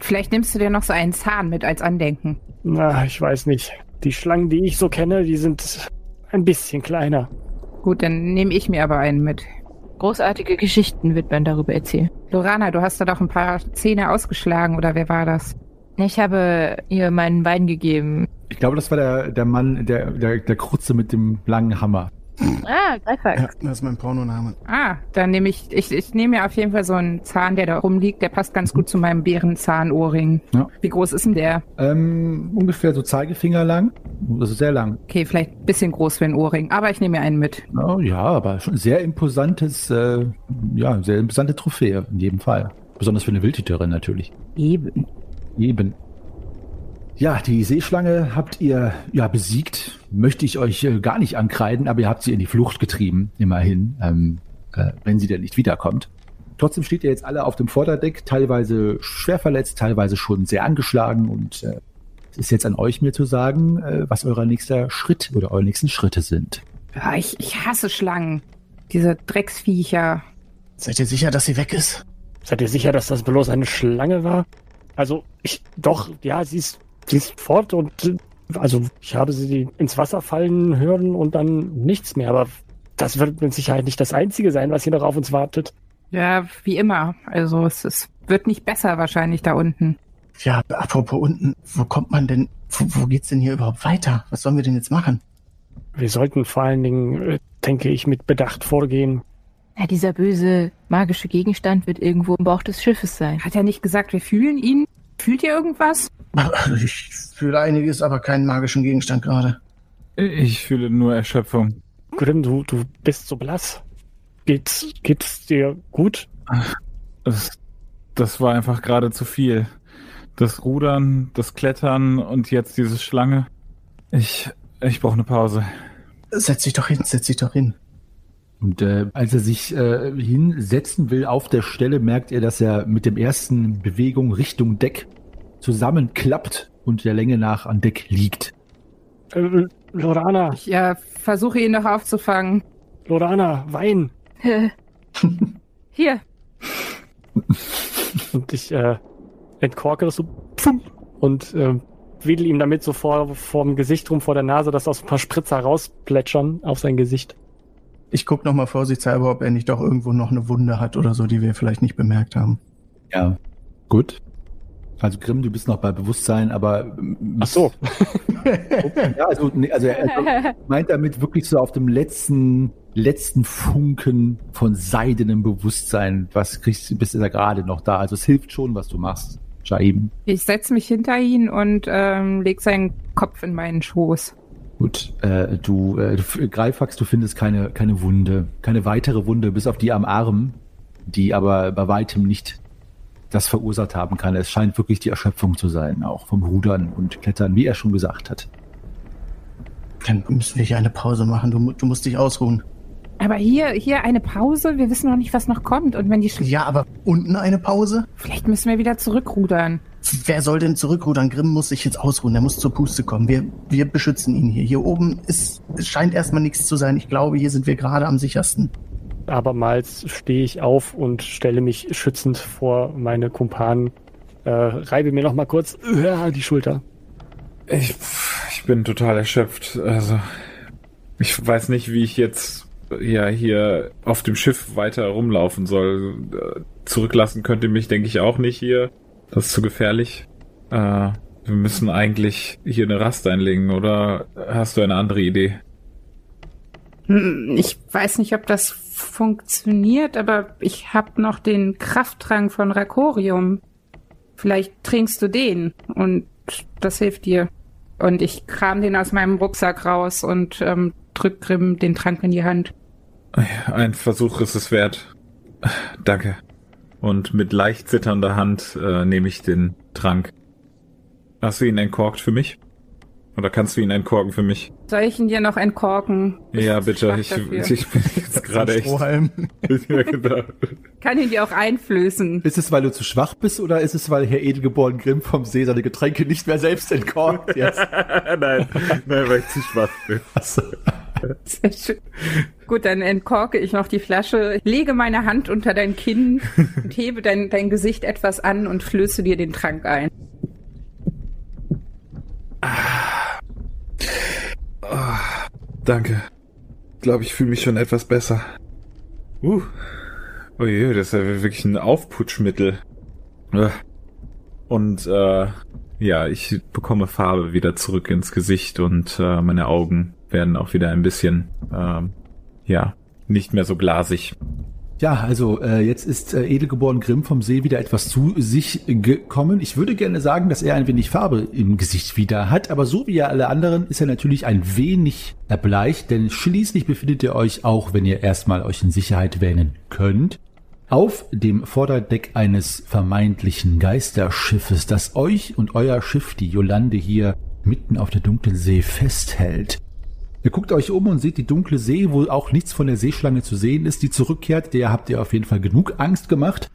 Vielleicht nimmst du dir noch so einen Zahn mit als Andenken. Na, ich weiß nicht. Die Schlangen, die ich so kenne, die sind ein bisschen kleiner. Gut, dann nehme ich mir aber einen mit. Großartige Geschichten wird man darüber erzählen. Lorana, du hast da doch ein paar Zähne ausgeschlagen, oder wer war das? Ich habe ihr meinen Wein gegeben. Ich glaube, das war der, der Mann, der, der, der Krutze mit dem langen Hammer. Ah, Greifax. Ja, das ist mein Pornoname. Ah, dann nehme ich, ich, ich nehme mir auf jeden Fall so einen Zahn, der da rumliegt. Der passt ganz gut zu meinem Bärenzahnohrring. Ja. Wie groß ist denn der? Ähm, ungefähr so Zeigefinger lang. Also sehr lang. Okay, vielleicht ein bisschen groß für ein Ohrring, aber ich nehme mir einen mit. Oh, ja, aber schon sehr imposantes, äh, ja, sehr imposante Trophäe in jedem Fall. Besonders für eine Wildhüterin natürlich. Eben. Eben. Ja, die Seeschlange habt ihr ja besiegt. Möchte ich euch äh, gar nicht ankreiden, aber ihr habt sie in die Flucht getrieben, immerhin, ähm, äh, wenn sie denn nicht wiederkommt. Trotzdem steht ihr jetzt alle auf dem Vorderdeck, teilweise schwer verletzt, teilweise schon sehr angeschlagen und äh, es ist jetzt an euch mir zu sagen, äh, was euer nächster Schritt oder eure nächsten Schritte sind. Ja, ich, ich hasse Schlangen. Diese Drecksviecher. Seid ihr sicher, dass sie weg ist? Seid ihr sicher, dass das bloß eine Schlange war? Also, ich, doch, ja, sie ist, sie ist fort und, also, ich habe sie ins Wasser fallen hören und dann nichts mehr, aber das wird mit Sicherheit nicht das Einzige sein, was hier noch auf uns wartet. Ja, wie immer. Also es, es wird nicht besser wahrscheinlich da unten. Ja, apropos unten, wo kommt man denn, wo, wo geht's denn hier überhaupt weiter? Was sollen wir denn jetzt machen? Wir sollten vor allen Dingen, äh, denke ich, mit Bedacht vorgehen. Ja, dieser böse magische Gegenstand wird irgendwo im Bauch des Schiffes sein. Hat er nicht gesagt, wir fühlen ihn? Fühlt ihr irgendwas? Also Ich fühle einiges, aber keinen magischen Gegenstand gerade. Ich fühle nur Erschöpfung. Grimm, du, du bist so blass. Geht's, geht's dir gut? Das, das war einfach gerade zu viel. Das Rudern, das Klettern und jetzt diese Schlange. Ich, ich brauche eine Pause. Setz dich doch hin, setz dich doch hin. Und äh, als er sich äh, hinsetzen will auf der Stelle, merkt er, dass er mit dem ersten Bewegung Richtung Deck zusammenklappt und der Länge nach an Deck liegt. Äh, Lorana, Ich äh, versuche ihn noch aufzufangen. Lorana, Wein. *laughs* Hier, *laughs* Und ich äh, entkorke das so pfum, und äh, wedel ihm damit so vor vorm Gesicht rum, vor der Nase, dass aus ein paar Spritzer rausplätschern auf sein Gesicht. Ich guck noch mal vorsichtshalber, ob er nicht doch irgendwo noch eine Wunde hat oder so, die wir vielleicht nicht bemerkt haben. Ja. Gut. Also Grimm, du bist noch bei Bewusstsein, aber Ach so. *laughs* ja, also, nee, also er also meint damit wirklich so auf dem letzten letzten Funken von seidenem Bewusstsein. Was kriegst du, bist du da gerade noch da? Also es hilft schon, was du machst, Shaim. Ich setze mich hinter ihn und ähm, leg seinen Kopf in meinen Schoß. Gut, äh, du, äh, du, Greifax, du findest keine, keine Wunde, keine weitere Wunde, bis auf die am Arm, die aber bei weitem nicht das verursacht haben kann. Es scheint wirklich die Erschöpfung zu sein, auch vom Rudern und Klettern, wie er schon gesagt hat. Dann müssen wir hier eine Pause machen. Du, du musst dich ausruhen. Aber hier, hier eine Pause. Wir wissen noch nicht, was noch kommt. Und wenn die Sch Ja, aber unten eine Pause? vielleicht müssen wir wieder zurückrudern. Wer soll denn zurückrudern? Grimm muss sich jetzt ausruhen. Der muss zur Puste kommen. Wir, wir beschützen ihn hier. Hier oben ist, es scheint erstmal nichts zu sein. Ich glaube, hier sind wir gerade am sichersten. Abermals stehe ich auf und stelle mich schützend vor meine Kumpanen. Äh, reibe mir noch mal kurz äh, die Schulter. Ich, ich bin total erschöpft. Also, ich weiß nicht, wie ich jetzt ja hier auf dem Schiff weiter rumlaufen soll. Zurücklassen könnt ihr mich, denke ich, auch nicht hier. Das ist zu gefährlich. Äh, wir müssen eigentlich hier eine Rast einlegen, oder hast du eine andere Idee? Hm, Ich weiß nicht, ob das funktioniert, aber ich hab noch den Krafttrank von Rakorium. Vielleicht trinkst du den und das hilft dir. Und ich kram den aus meinem Rucksack raus und ähm, drück Grimm den Trank in die Hand. Ein Versuch ist es wert. Danke. Und mit leicht zitternder Hand äh, nehme ich den Trank. Hast du ihn entkorkt für mich? Oder kannst du ihn entkorken für mich? Soll ich ihn dir noch entkorken? Ich ja, bitte. Ich, ich bin jetzt gerade echt. Ja, genau. kann ihn dir auch einflößen. Ist es, weil du zu schwach bist oder ist es, weil Herr Edelgeboren Grimm vom See seine Getränke nicht mehr selbst entkorkt *laughs* jetzt? nein, nein, weil ich zu schwach bin. Sehr schön. Gut, dann entkorke ich noch die Flasche, lege meine Hand unter dein Kinn und hebe dein, dein Gesicht etwas an und flöße dir den Trank ein. Danke. Ich glaube, ich fühle mich schon etwas besser. Uh. Oh je, das ist ja wirklich ein Aufputschmittel. Und äh, ja, ich bekomme Farbe wieder zurück ins Gesicht und äh, meine Augen werden auch wieder ein bisschen, ähm, ja, nicht mehr so glasig. Ja, also äh, jetzt ist äh, Edelgeboren Grimm vom See wieder etwas zu sich gekommen. Ich würde gerne sagen, dass er ein wenig Farbe im Gesicht wieder hat, aber so wie ja alle anderen ist er natürlich ein wenig erbleicht, denn schließlich befindet ihr euch auch, wenn ihr erstmal euch in Sicherheit wähnen könnt, auf dem Vorderdeck eines vermeintlichen Geisterschiffes, das euch und euer Schiff, die Jolande hier mitten auf der dunklen See festhält. Ihr guckt euch um und seht die dunkle See, wo auch nichts von der Seeschlange zu sehen ist, die zurückkehrt. Der habt ihr auf jeden Fall genug Angst gemacht.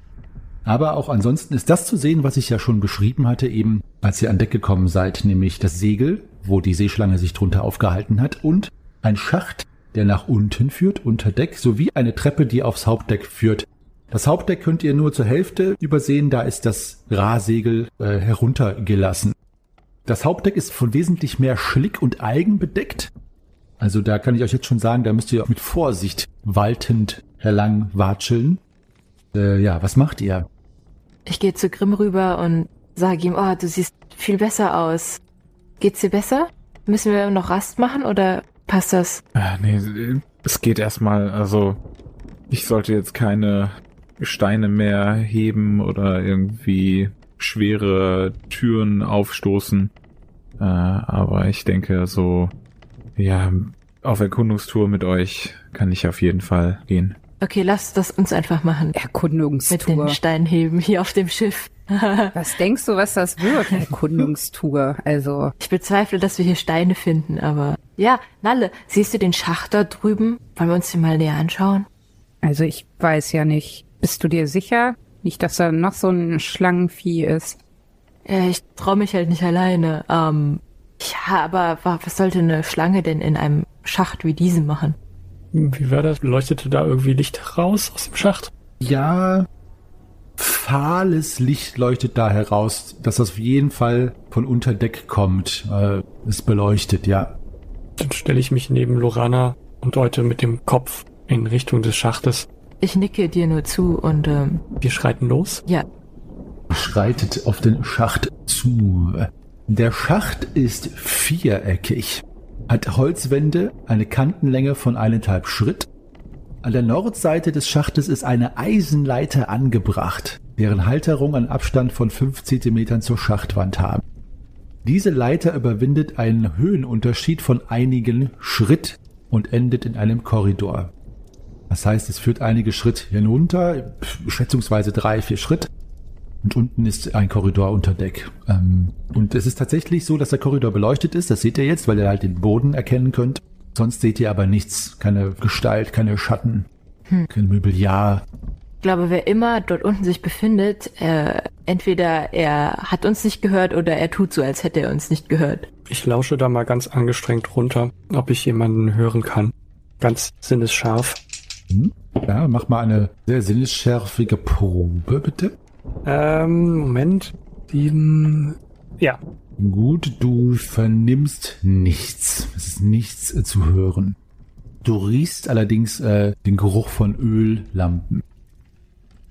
Aber auch ansonsten ist das zu sehen, was ich ja schon beschrieben hatte, eben als ihr an Deck gekommen seid, nämlich das Segel, wo die Seeschlange sich drunter aufgehalten hat und ein Schacht, der nach unten führt, unter Deck, sowie eine Treppe, die aufs Hauptdeck führt. Das Hauptdeck könnt ihr nur zur Hälfte übersehen, da ist das Rahsegel äh, heruntergelassen. Das Hauptdeck ist von wesentlich mehr Schlick und Algen bedeckt. Also da kann ich euch jetzt schon sagen, da müsst ihr mit Vorsicht waltend herlang watscheln. Äh, ja, was macht ihr? Ich gehe zu Grimm rüber und sage ihm, oh, du siehst viel besser aus. Geht's dir besser? Müssen wir noch Rast machen oder passt das? Ah, nee, es geht erstmal, also ich sollte jetzt keine Steine mehr heben oder irgendwie schwere Türen aufstoßen. Äh, aber ich denke, so, ja, auf Erkundungstour mit euch kann ich auf jeden Fall gehen. Okay, lass das uns einfach machen. Mit den Erkundungstour. Steinheben hier auf dem Schiff. *laughs* Was denkst du, was das wird? Erkundungstour. Also, Ich bezweifle, dass wir hier Steine finden, aber. Ja, Nalle, siehst du den Schacht da drüben? Wollen wir uns den mal näher anschauen? also ich weiß ja nicht. Bist du dir sicher? Nicht, dass da noch so ein Schlangenvieh ist. Ja, ich traue mich halt nicht alleine. Ähm, ja, aber wa- was sollte eine Schlange denn in einem Schacht wie diesem machen? Wie war das? Leuchtete da irgendwie Licht raus aus dem Schacht? Ja, fahles Licht leuchtet da heraus, dass das auf jeden Fall von unter Deck kommt. Äh, es beleuchtet, ja. Dann stelle ich mich neben Lorana und deute mit dem Kopf in Richtung des Schachtes. Ich nicke dir nur zu und ähm, Wir schreiten los. ja, schreitet auf den Schacht zu. Der Schacht ist viereckig, hat Holzwände, eine Kantenlänge von eineinhalb Schritt An der Nordseite des Schachtes ist eine Eisenleiter angebracht, deren Halterung einen Abstand von 5 Zentimetern zur Schachtwand haben. Diese Leiter überwindet einen Höhenunterschied von einigen Schritt und endet in einem Korridor. Das heißt, es führt einige Schritt hinunter, schätzungsweise drei, vier Schritt. Und unten ist ein Korridor unter Deck. Ähm, und es ist tatsächlich so, dass der Korridor beleuchtet ist. Das seht ihr jetzt, weil ihr halt den Boden erkennen könnt. Sonst seht ihr aber nichts. Keine Gestalt, keine Schatten, Hm. kein Mobiliar. Ich glaube, wer immer dort unten sich befindet, äh, entweder er hat uns nicht gehört oder er tut so, als hätte er uns nicht gehört. Ich lausche da mal ganz angestrengt runter, ob ich jemanden hören kann. Ganz sinnesscharf. Hm? Ja, mach mal eine sehr sinnesschärfige Probe, bitte. Ähm, Moment. Sieben. Ja. Gut, du vernimmst nichts. Es ist nichts äh, zu hören. Du riechst allerdings äh, den Geruch von Öllampen.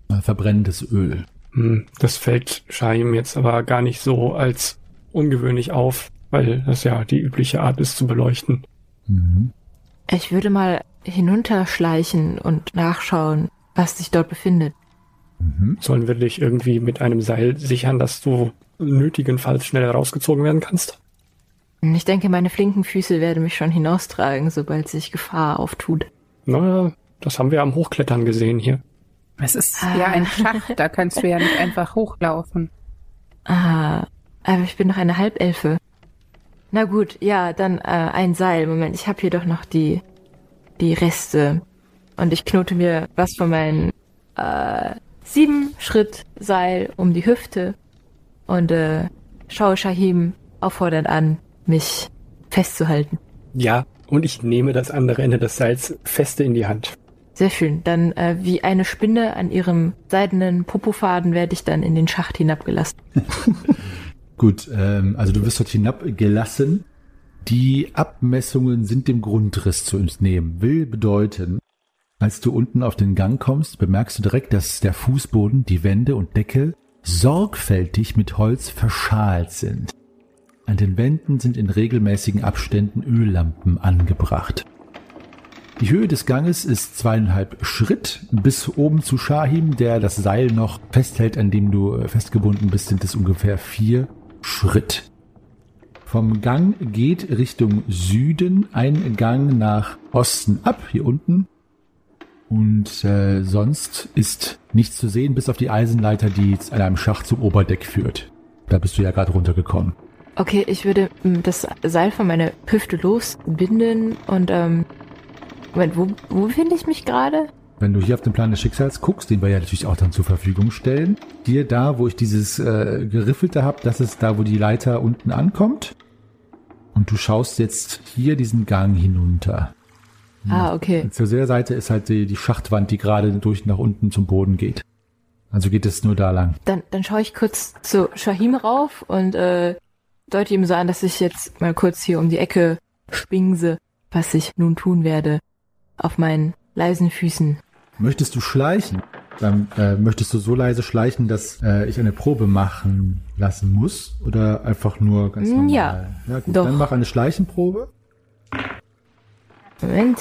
Äh, verbrennendes Öl. Hm, das fällt Shaim jetzt aber gar nicht so als ungewöhnlich auf, weil das ja die übliche Art ist zu beleuchten. Mhm. Ich würde mal hinunterschleichen und nachschauen, was sich dort befindet. Mhm. Sollen wir dich irgendwie mit einem Seil sichern, dass du nötigenfalls schnell rausgezogen werden kannst? Ich denke, meine flinken Füße werden mich schon hinaustragen, sobald sich Gefahr auftut. Naja, das haben wir am Hochklettern gesehen hier. Es ist Ah. ja ein Schacht, da kannst du ja nicht einfach hochlaufen. Ah, aber ich bin noch eine Halbelfe. Na gut, ja, dann äh, ein Seil. Moment, ich habe hier doch noch die die Reste. Und ich knote mir was von meinem äh, sieben Schritt Seil um die Hüfte und äh, schaue Shahim auffordernd an, mich festzuhalten. Ja, und ich nehme das andere Ende des Seils feste in die Hand. Sehr schön. Dann äh, wie eine Spinne an ihrem seidenen Popofaden werde ich dann in den Schacht hinabgelassen. *laughs* Gut, ähm, also du wirst dort hinabgelassen. Die Abmessungen sind dem Grundriss zu entnehmen. Will bedeuten, als du unten auf den Gang kommst, bemerkst du direkt, dass der Fußboden, die Wände und Decke sorgfältig mit Holz verschalt sind. An den Wänden sind in regelmäßigen Abständen Öllampen angebracht. Die Höhe des Ganges ist zweieinhalb Schritt. Bis oben zu Shahim, der das Seil noch festhält, an dem du äh, festgebunden bist, sind es ungefähr vier Schritt. Vom Gang geht Richtung Süden ein Gang nach Osten ab, hier unten. Und äh, sonst ist nichts zu sehen, bis auf die Eisenleiter, die an einem Schacht zum Oberdeck führt. Da bist du ja gerade runtergekommen. Okay, ich würde mm, das Seil von meiner Hüfte losbinden und ähm, Moment, wo, wo befinde ich mich gerade? Wenn du hier auf den Plan des Schicksals guckst, den wir ja natürlich auch dann zur Verfügung stellen, hier da, wo ich dieses äh, geriffelte habe, das ist da, wo die Leiter unten ankommt. Und du schaust jetzt hier diesen Gang hinunter. Ah, okay. Zur der Seite ist halt die, die Schachtwand, die gerade durch nach unten zum Boden geht. Also geht es nur da lang. Dann, dann schaue ich kurz zu Shahim rauf und äh, deute ihm so an, dass ich jetzt mal kurz hier um die Ecke spingse, was ich nun tun werde. Auf meinen leisen Füßen. Möchtest du schleichen? Dann äh, möchtest du so leise schleichen, dass äh, ich eine Probe machen lassen muss? Oder einfach nur ganz Mm, normal? ja, ja gut, doch. dann mach eine Schleichenprobe. Moment.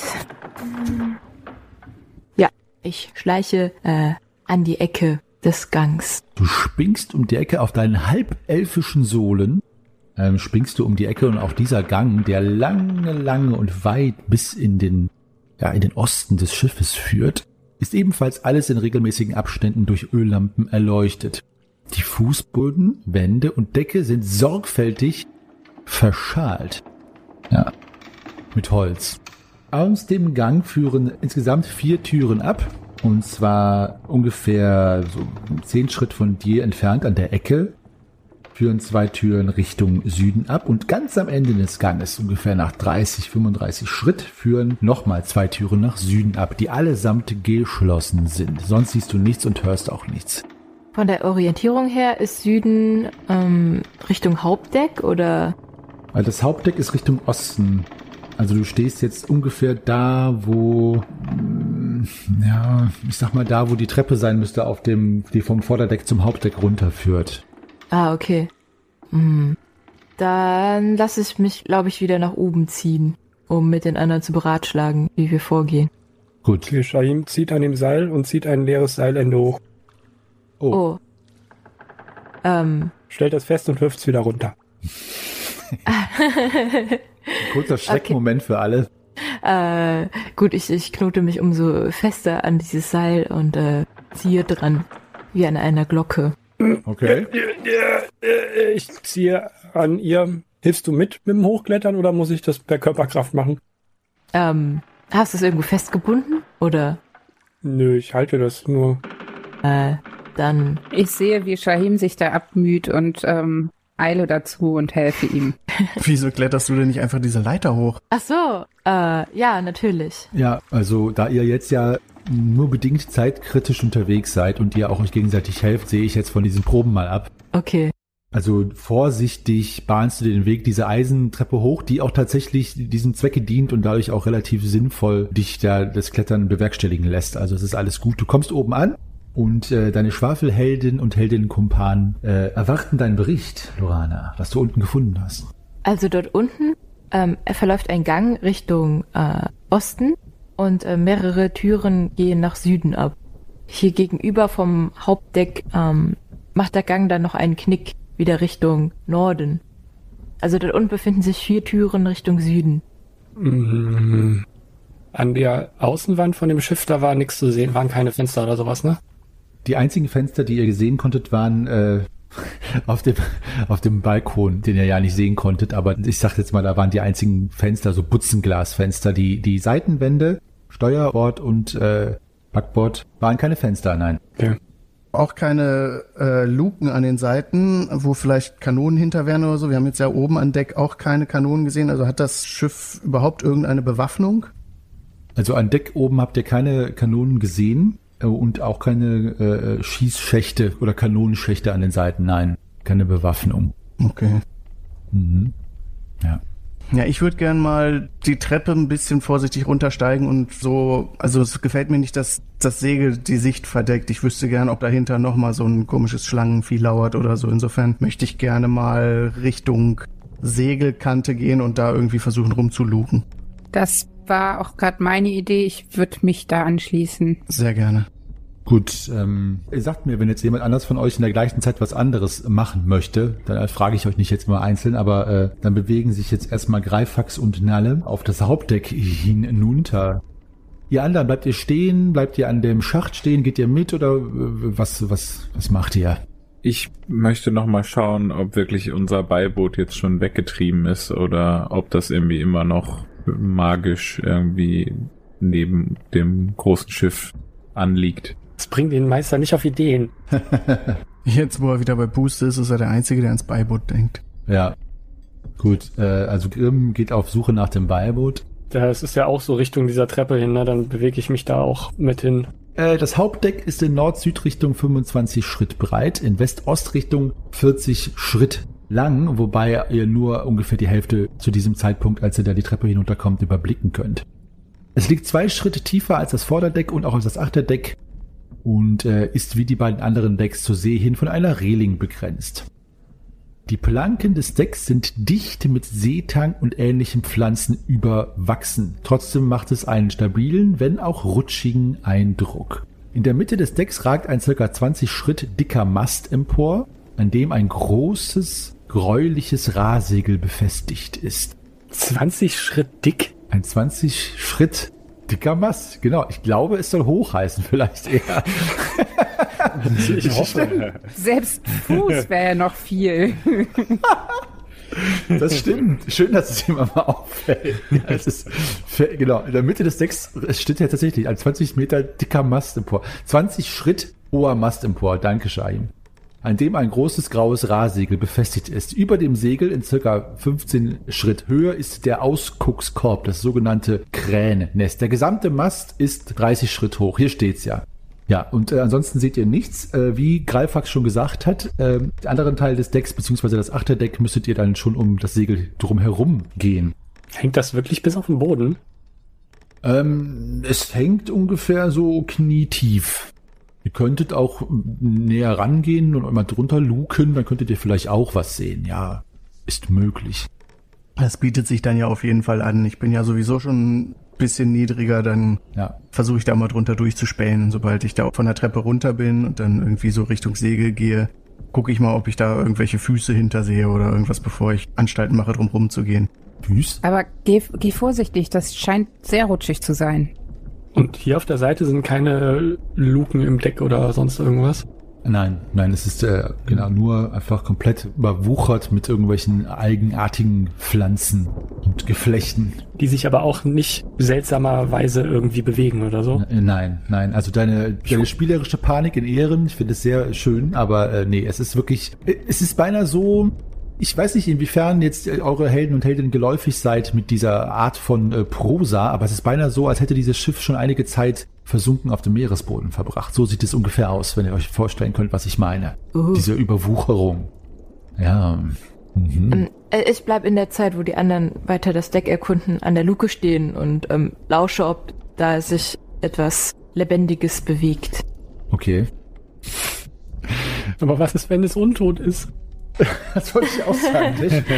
Ja, ich schleiche äh, an die Ecke des Gangs. Du springst um die Ecke auf deinen halbelfischen Sohlen. Ähm, springst du um die Ecke und auch dieser Gang, der lange, lange und weit bis in den, ja, in den Osten des Schiffes führt, ist ebenfalls alles in regelmäßigen Abständen durch Öllampen erleuchtet. Die Fußboden, Wände und Decke sind sorgfältig verschalt. Ja, mit Holz. Aus dem Gang führen insgesamt vier Türen ab. Und zwar ungefähr so zehn Schritt von dir entfernt an der Ecke führen zwei Türen Richtung Süden ab. Und ganz am Ende des Ganges, ungefähr nach 30, 35 Schritt, führen nochmal zwei Türen nach Süden ab, die allesamt geschlossen sind. Sonst siehst du nichts und hörst auch nichts. Von der Orientierung her ist Süden ähm, Richtung Hauptdeck oder Weil das Hauptdeck ist Richtung Osten. Also du stehst jetzt ungefähr da, wo, mm, ja, ich sag mal da, wo die Treppe sein müsste, auf dem, die vom Vorderdeck zum Hauptdeck runterführt. Ah, okay. Hm. Dann lasse ich mich, glaube ich, wieder nach oben ziehen, um mit den anderen zu beratschlagen, wie wir vorgehen. Gut. Okay, Shahim zieht an dem Seil und zieht ein leeres Seilende hoch. Oh. Oh. Ähm. Stellt das fest und wirft es wieder runter. *laughs* Kurzer Schreckmoment für alle. Äh, gut, ich, ich knote mich umso fester an dieses Seil und äh, ziehe dran, wie an einer Glocke. Okay. Ich ziehe an ihr. Hilfst du mit mit dem Hochklettern oder muss ich das per Körperkraft machen? Ähm, hast du es irgendwo festgebunden? Oder, Nö, ich halte das nur. äh, dann, Ich sehe, wie Shahim sich da abmüht und ähm, eile dazu und helfe ihm. *laughs* Wieso kletterst du denn nicht einfach diese Leiter hoch? ach so, äh, ja, natürlich. Ja, also da ihr jetzt ja nur bedingt zeitkritisch unterwegs seid und ihr auch euch gegenseitig helft, sehe ich jetzt von diesen Proben mal ab. Okay. Also vorsichtig bahnst du den Weg diese Eisentreppe hoch, die auch tatsächlich diesem Zwecke dient und dadurch auch relativ sinnvoll dich da das Klettern bewerkstelligen lässt. Also es ist alles gut. Du kommst oben an und äh, deine Schwafelheldin und Heldinnenkumpan äh, erwarten deinen Bericht, Lorana, was du unten gefunden hast. Also dort unten ähm, verläuft ein Gang Richtung äh, Osten und äh, mehrere Türen gehen nach Süden ab. Hier gegenüber vom Hauptdeck ähm, macht der Gang dann noch einen Knick wieder Richtung Norden. Also dort unten befinden sich vier Türen Richtung Süden. Mm, An der Außenwand von dem Schiff, da war nichts zu sehen, waren keine Fenster oder sowas, ne? Die einzigen Fenster, die ihr sehen konntet, waren äh, *laughs* auf, dem, auf dem Balkon, den ihr ja nicht sehen konntet. Aber ich sag jetzt mal, da waren die einzigen Fenster, so Butzenglasfenster. Die, die Seitenwände, Steuerbord und äh, Backbord waren keine Fenster, nein. Okay. Auch keine äh, Luken an den Seiten, wo vielleicht Kanonen hinter wären oder so. Wir haben jetzt ja oben an Deck auch keine Kanonen gesehen. Also hat das Schiff überhaupt irgendeine Bewaffnung? Also an Deck oben habt ihr keine Kanonen gesehen und auch keine äh, Schießschächte oder Kanonenschächte an den Seiten, nein. Keine Bewaffnung. Okay. Mhm. Ja. Ja, ich würde gern mal die Treppe ein bisschen vorsichtig runtersteigen und so, also es gefällt mir nicht, dass das Segel die Sicht verdeckt. Ich wüsste gern, ob dahinter nochmal so ein komisches Schlangenvieh lauert oder so. Insofern möchte ich gerne mal Richtung Segelkante gehen und da irgendwie versuchen rumzuluken. Das war auch gerade meine Idee. Ich würde mich da anschließen. Sehr gerne. Gut, ähm, ihr sagt mir, wenn jetzt jemand anders von euch in der gleichen Zeit was anderes machen möchte, dann frage ich euch nicht jetzt mal einzeln, aber äh, dann bewegen sich jetzt erstmal Greifax und Nalle auf das Hauptdeck hinunter. Ihr anderen, bleibt ihr stehen, bleibt ihr an dem Schacht stehen, geht ihr mit oder äh, was, was, was macht ihr? Ich möchte noch mal schauen, ob wirklich unser Beiboot jetzt schon weggetrieben ist oder ob das irgendwie immer noch magisch irgendwie neben dem großen Schiff anliegt. Das bringt den Meister nicht auf Ideen. *laughs* Jetzt, wo er wieder bei Boost ist, ist er der Einzige, der ans Beiboot denkt. Ja. Gut, äh, also Grimm geht auf Suche nach dem Beiboot. Das ist ja auch so Richtung dieser Treppe hin, ne? Dann bewege ich mich da auch mit hin. Äh, das Hauptdeck ist in Nord-Süd-Richtung 25 Schritt breit, in West-Ost-Richtung 40 Schritt lang, wobei ihr nur ungefähr die Hälfte zu diesem Zeitpunkt, als ihr da die Treppe hinunterkommt, überblicken könnt. Es liegt zwei Schritte tiefer als das Vorderdeck und auch als das Achterdeck und äh, ist wie die beiden anderen Decks zur See hin von einer Reling begrenzt. Die Planken des Decks sind dicht mit Seetang und ähnlichen Pflanzen überwachsen. Trotzdem macht es einen stabilen, wenn auch rutschigen Eindruck. In der Mitte des Decks ragt ein circa 20 Schritt dicker Mast empor, an dem ein großes, gräuliches Rahsegel befestigt ist. 20 Schritt dick? Ein 20 Schritt dicker Mast, genau. Ich glaube, es soll hoch heißen, *laughs* vielleicht eher. Ich hoffe. Selbst Fuß wäre ja noch viel. *laughs* Das stimmt. Schön, dass es jemand mal auffällt. Ist, genau, in der Mitte des Decks steht ja tatsächlich ein 20 Meter dicker Mast empor. 20 Schritt hoher Mast empor. Danke, Shaim. An dem ein großes graues Rahsegel befestigt ist. Über dem Segel in circa 15 Schritt Höhe ist der Ausguckskorb, das sogenannte Kränennest. Der gesamte Mast ist 30 Schritt hoch. Hier steht's ja. Ja, und äh, ansonsten seht ihr nichts. Äh, wie Greifax schon gesagt hat, äh, den anderen Teil des Decks, beziehungsweise das Achterdeck, müsstet ihr dann schon um das Segel drumherum gehen. Hängt das wirklich bis auf den Boden? Ähm, es hängt ungefähr so knietief. Ihr könntet auch näher rangehen und mal drunter luken, dann könntet ihr vielleicht auch was sehen. Ja, ist möglich. Das bietet sich dann ja auf jeden Fall an. Ich bin ja sowieso schon bisschen niedriger, dann Ja. versuche ich da mal drunter durchzuspähen. Sobald ich da von der Treppe runter bin und dann irgendwie so Richtung Segel gehe, gucke ich mal, ob ich da irgendwelche Füße hinter sehe oder irgendwas, bevor ich Anstalten mache, drum rum zu gehen. Füß? Aber geh, geh vorsichtig, das scheint sehr rutschig zu sein. Und hier auf der Seite sind keine Luken im Deck oder sonst irgendwas. Nein, nein, es ist äh, genau nur einfach komplett überwuchert mit irgendwelchen eigenartigen Pflanzen und Geflechten. Die sich aber auch nicht seltsamerweise irgendwie bewegen oder so. Äh, Nein, nein. Also deine, deine spielerische Panik in Ehren, ich finde es sehr schön, aber äh, nee, es ist wirklich, äh, es ist beinahe so, ich weiß nicht, inwiefern jetzt eure Helden und Heldinnen geläufig seid mit dieser Art von äh, Prosa, aber es ist beinahe so, als hätte dieses Schiff schon einige Zeit versunken auf dem Meeresboden verbracht. So sieht es ungefähr aus, wenn ihr euch vorstellen könnt, was ich meine. Diese Überwucherung. Ja. Mhm. Ähm, äh, Ich bleib in der Zeit, wo die anderen weiter das Deck erkunden, an der Luke stehen und ähm, lausche, ob da sich etwas Lebendiges bewegt. Okay. Aber was ist, wenn es untot ist? *laughs* Das wollte ich auch sagen.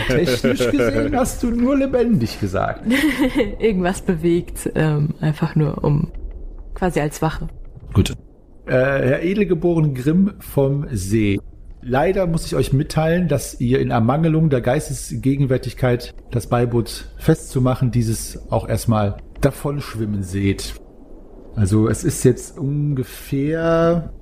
Technisch *laughs* gesehen hast du nur lebendig gesagt. *laughs* Irgendwas bewegt, ähm, einfach nur um quasi als Wache. Gut. Äh, Herr Edelgeboren Grimm vom See. Leider muss ich euch mitteilen, dass ihr in Ermangelung der Geistesgegenwärtigkeit das Beiboot festzumachen, dieses auch erstmal davon schwimmen seht. Also es ist jetzt ungefähr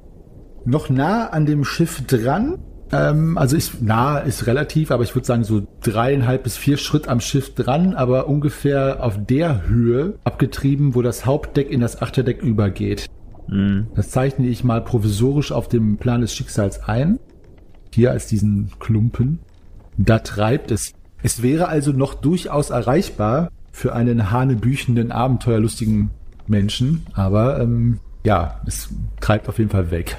noch nah an dem Schiff dran. Ähm, also ist nah ist relativ, aber ich würde sagen so dreieinhalb bis vier Schritt am Schiff dran, aber ungefähr auf der Höhe abgetrieben, wo das Hauptdeck in das Achterdeck übergeht. Hm. Das zeichne ich mal provisorisch auf dem Plan des Schicksals ein. Hier als diesen Klumpen. Da treibt es. Es wäre also noch durchaus erreichbar für einen hanebüchenden, abenteuerlustigen Menschen, aber ähm, ja, es treibt auf jeden Fall weg.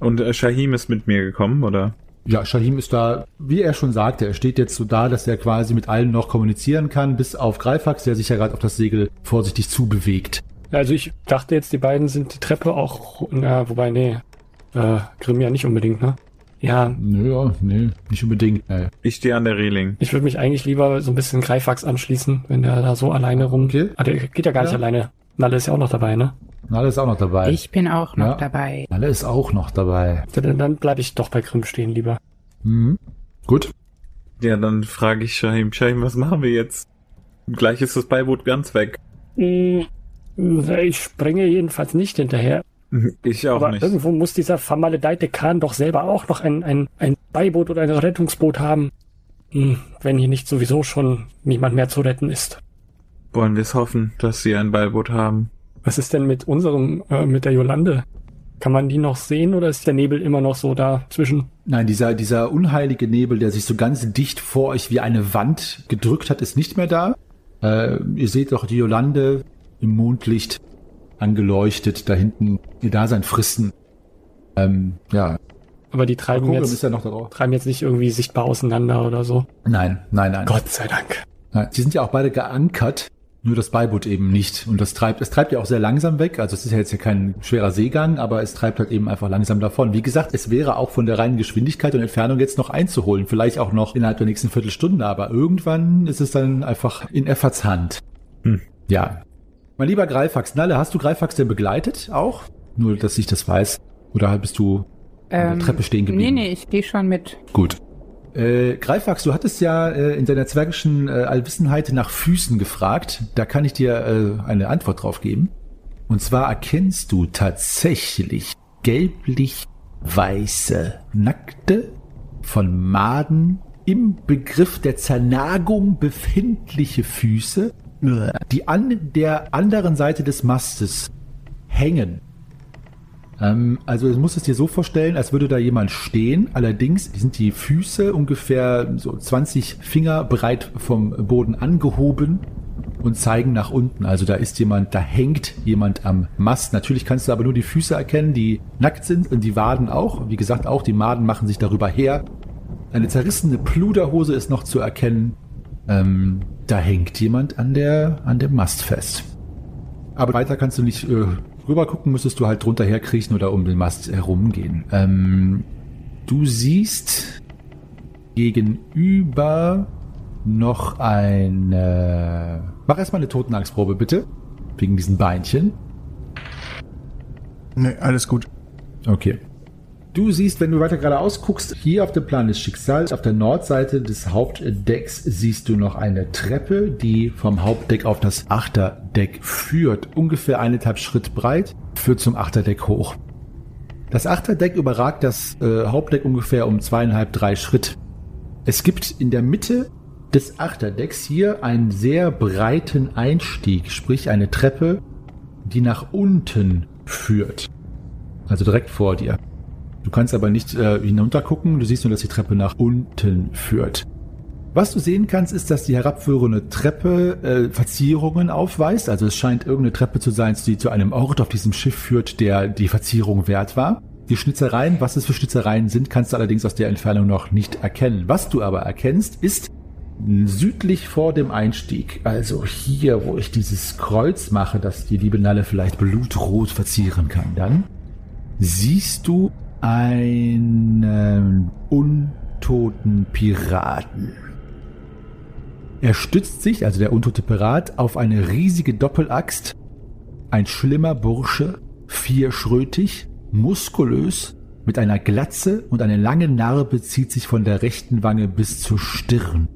Und äh, Shahim ist mit mir gekommen, oder? Ja, Shahim ist da, wie er schon sagte, er steht jetzt so da, dass er quasi mit allen noch kommunizieren kann, bis auf Greifax, der sich ja gerade auf das Segel vorsichtig zubewegt. Also ich dachte jetzt, die beiden sind die Treppe auch, na, wobei, nee, äh, Grimm ja nicht unbedingt, ne? Ja, Nö, ja, nee, nicht unbedingt. Äh, Ich stehe an der Reling. ich würde mich eigentlich lieber so ein bisschen Greifax anschließen, wenn der da so alleine rum... Okay. Ah, der geht ja gar nicht Ja. alleine. Nalle ist ja auch noch dabei, ne? Nalle ist auch noch dabei. Ich bin auch noch Ja. dabei. Nalle ist auch noch dabei. Dann, dann bleibe ich doch bei Grimm stehen lieber. Mhm. Gut. Ja, dann frage ich Shahim, Shahim, was machen wir jetzt? Gleich ist das Beiboot ganz weg. Hm, Ich springe jedenfalls nicht hinterher. *laughs* Ich auch Aber nicht. irgendwo muss dieser vermaledeite Kahn doch selber auch noch ein, ein, ein Beiboot oder ein Rettungsboot haben. Hm, Wenn hier nicht sowieso schon niemand mehr zu retten ist. Wollen wir es hoffen, dass sie ein Beiboot haben? Was ist denn mit unserem, äh, mit der Jolande? Kann man die noch sehen oder ist der Nebel immer noch so dazwischen? Nein, dieser, dieser unheilige Nebel, der sich so ganz dicht vor euch wie eine Wand gedrückt hat, ist nicht mehr da. Äh, ihr seht doch die Jolande im Mondlicht angeleuchtet, da hinten ihr Dasein fristen. Ähm, ja, Aber die treiben jetzt, ist ja noch darauf. treiben jetzt nicht irgendwie sichtbar auseinander oder so. Nein, nein, nein. Gott sei Dank. Sie sind ja auch beide geankert, nur das Beiboot eben nicht. Und das treibt, es treibt ja auch sehr langsam weg. Also es ist ja jetzt ja kein schwerer Seegang, aber es treibt halt eben einfach langsam davon. Wie gesagt, es wäre auch von der reinen Geschwindigkeit und Entfernung jetzt noch einzuholen. Vielleicht auch noch innerhalb der nächsten Viertelstunde, aber irgendwann ist es dann einfach in Efforts Hand. Hm. Ja. Mein lieber Greifax, Nalle, hast du Greifax denn begleitet auch? Nur, dass ich das weiß. Oder bist du an der Treppe stehen geblieben? Ähm, Nee, nee, ich gehe schon mit. Gut. Äh, Greifax, du hattest ja äh, in deiner zwergischen äh, Allwissenheit nach Füßen gefragt. Da kann ich dir äh, eine Antwort drauf geben. Und zwar erkennst du tatsächlich gelblich-weiße, nackte, von Maden im Begriff der Zernagung befindliche Füße, die an der anderen Seite des Mastes hängen. Ähm, also du musst es dir so vorstellen, als würde da jemand stehen. Allerdings sind die Füße ungefähr so 20 Finger breit vom Boden angehoben und zeigen nach unten. Also da ist jemand, da hängt jemand am Mast. Natürlich kannst du aber nur die Füße erkennen, die nackt sind und die Waden auch. Wie gesagt, auch die Maden machen sich darüber her. Eine zerrissene Pluderhose ist noch zu erkennen. Ähm, da hängt jemand an der, an dem Mast fest. Aber weiter kannst du nicht äh, rüber gucken, müsstest du halt drunter herkriechen oder um den Mast herumgehen. Ähm, du siehst gegenüber noch eine. Mach erstmal eine Totenangstprobe, bitte. Wegen diesen Beinchen. Nee, alles gut. Okay. Du siehst, wenn du weiter geradeaus guckst, hier auf dem Plan des Schicksals, auf der Nordseite des Hauptdecks siehst du noch eine Treppe, die vom Hauptdeck auf das Achterdeck führt. Ungefähr eineinhalb Schritt breit, führt zum Achterdeck hoch. Das Achterdeck überragt das äh, Hauptdeck ungefähr um zweieinhalb, drei Schritt. Es gibt in der Mitte des Achterdecks hier einen sehr breiten Einstieg, sprich eine Treppe, die nach unten führt. Also direkt vor dir. Du kannst aber nicht äh, hinunter gucken, du siehst nur, dass die Treppe nach unten führt. Was du sehen kannst, ist, dass die herabführende Treppe äh, Verzierungen aufweist. Also es scheint irgendeine Treppe zu sein, die zu einem Ort auf diesem Schiff führt, der die Verzierung wert war. Die Schnitzereien, was es für Schnitzereien sind, kannst du allerdings aus der Entfernung noch nicht erkennen. Was du aber erkennst, ist südlich vor dem Einstieg, also hier, wo ich dieses Kreuz mache, das die liebe Nalle vielleicht blutrot verzieren kann, dann siehst du einen untoten Piraten. Er stützt sich, also der untote Pirat, auf eine riesige Doppelaxt. Ein schlimmer Bursche, vierschrötig, muskulös, mit einer Glatze und eine lange Narbe zieht sich von der rechten Wange bis zur Stirn.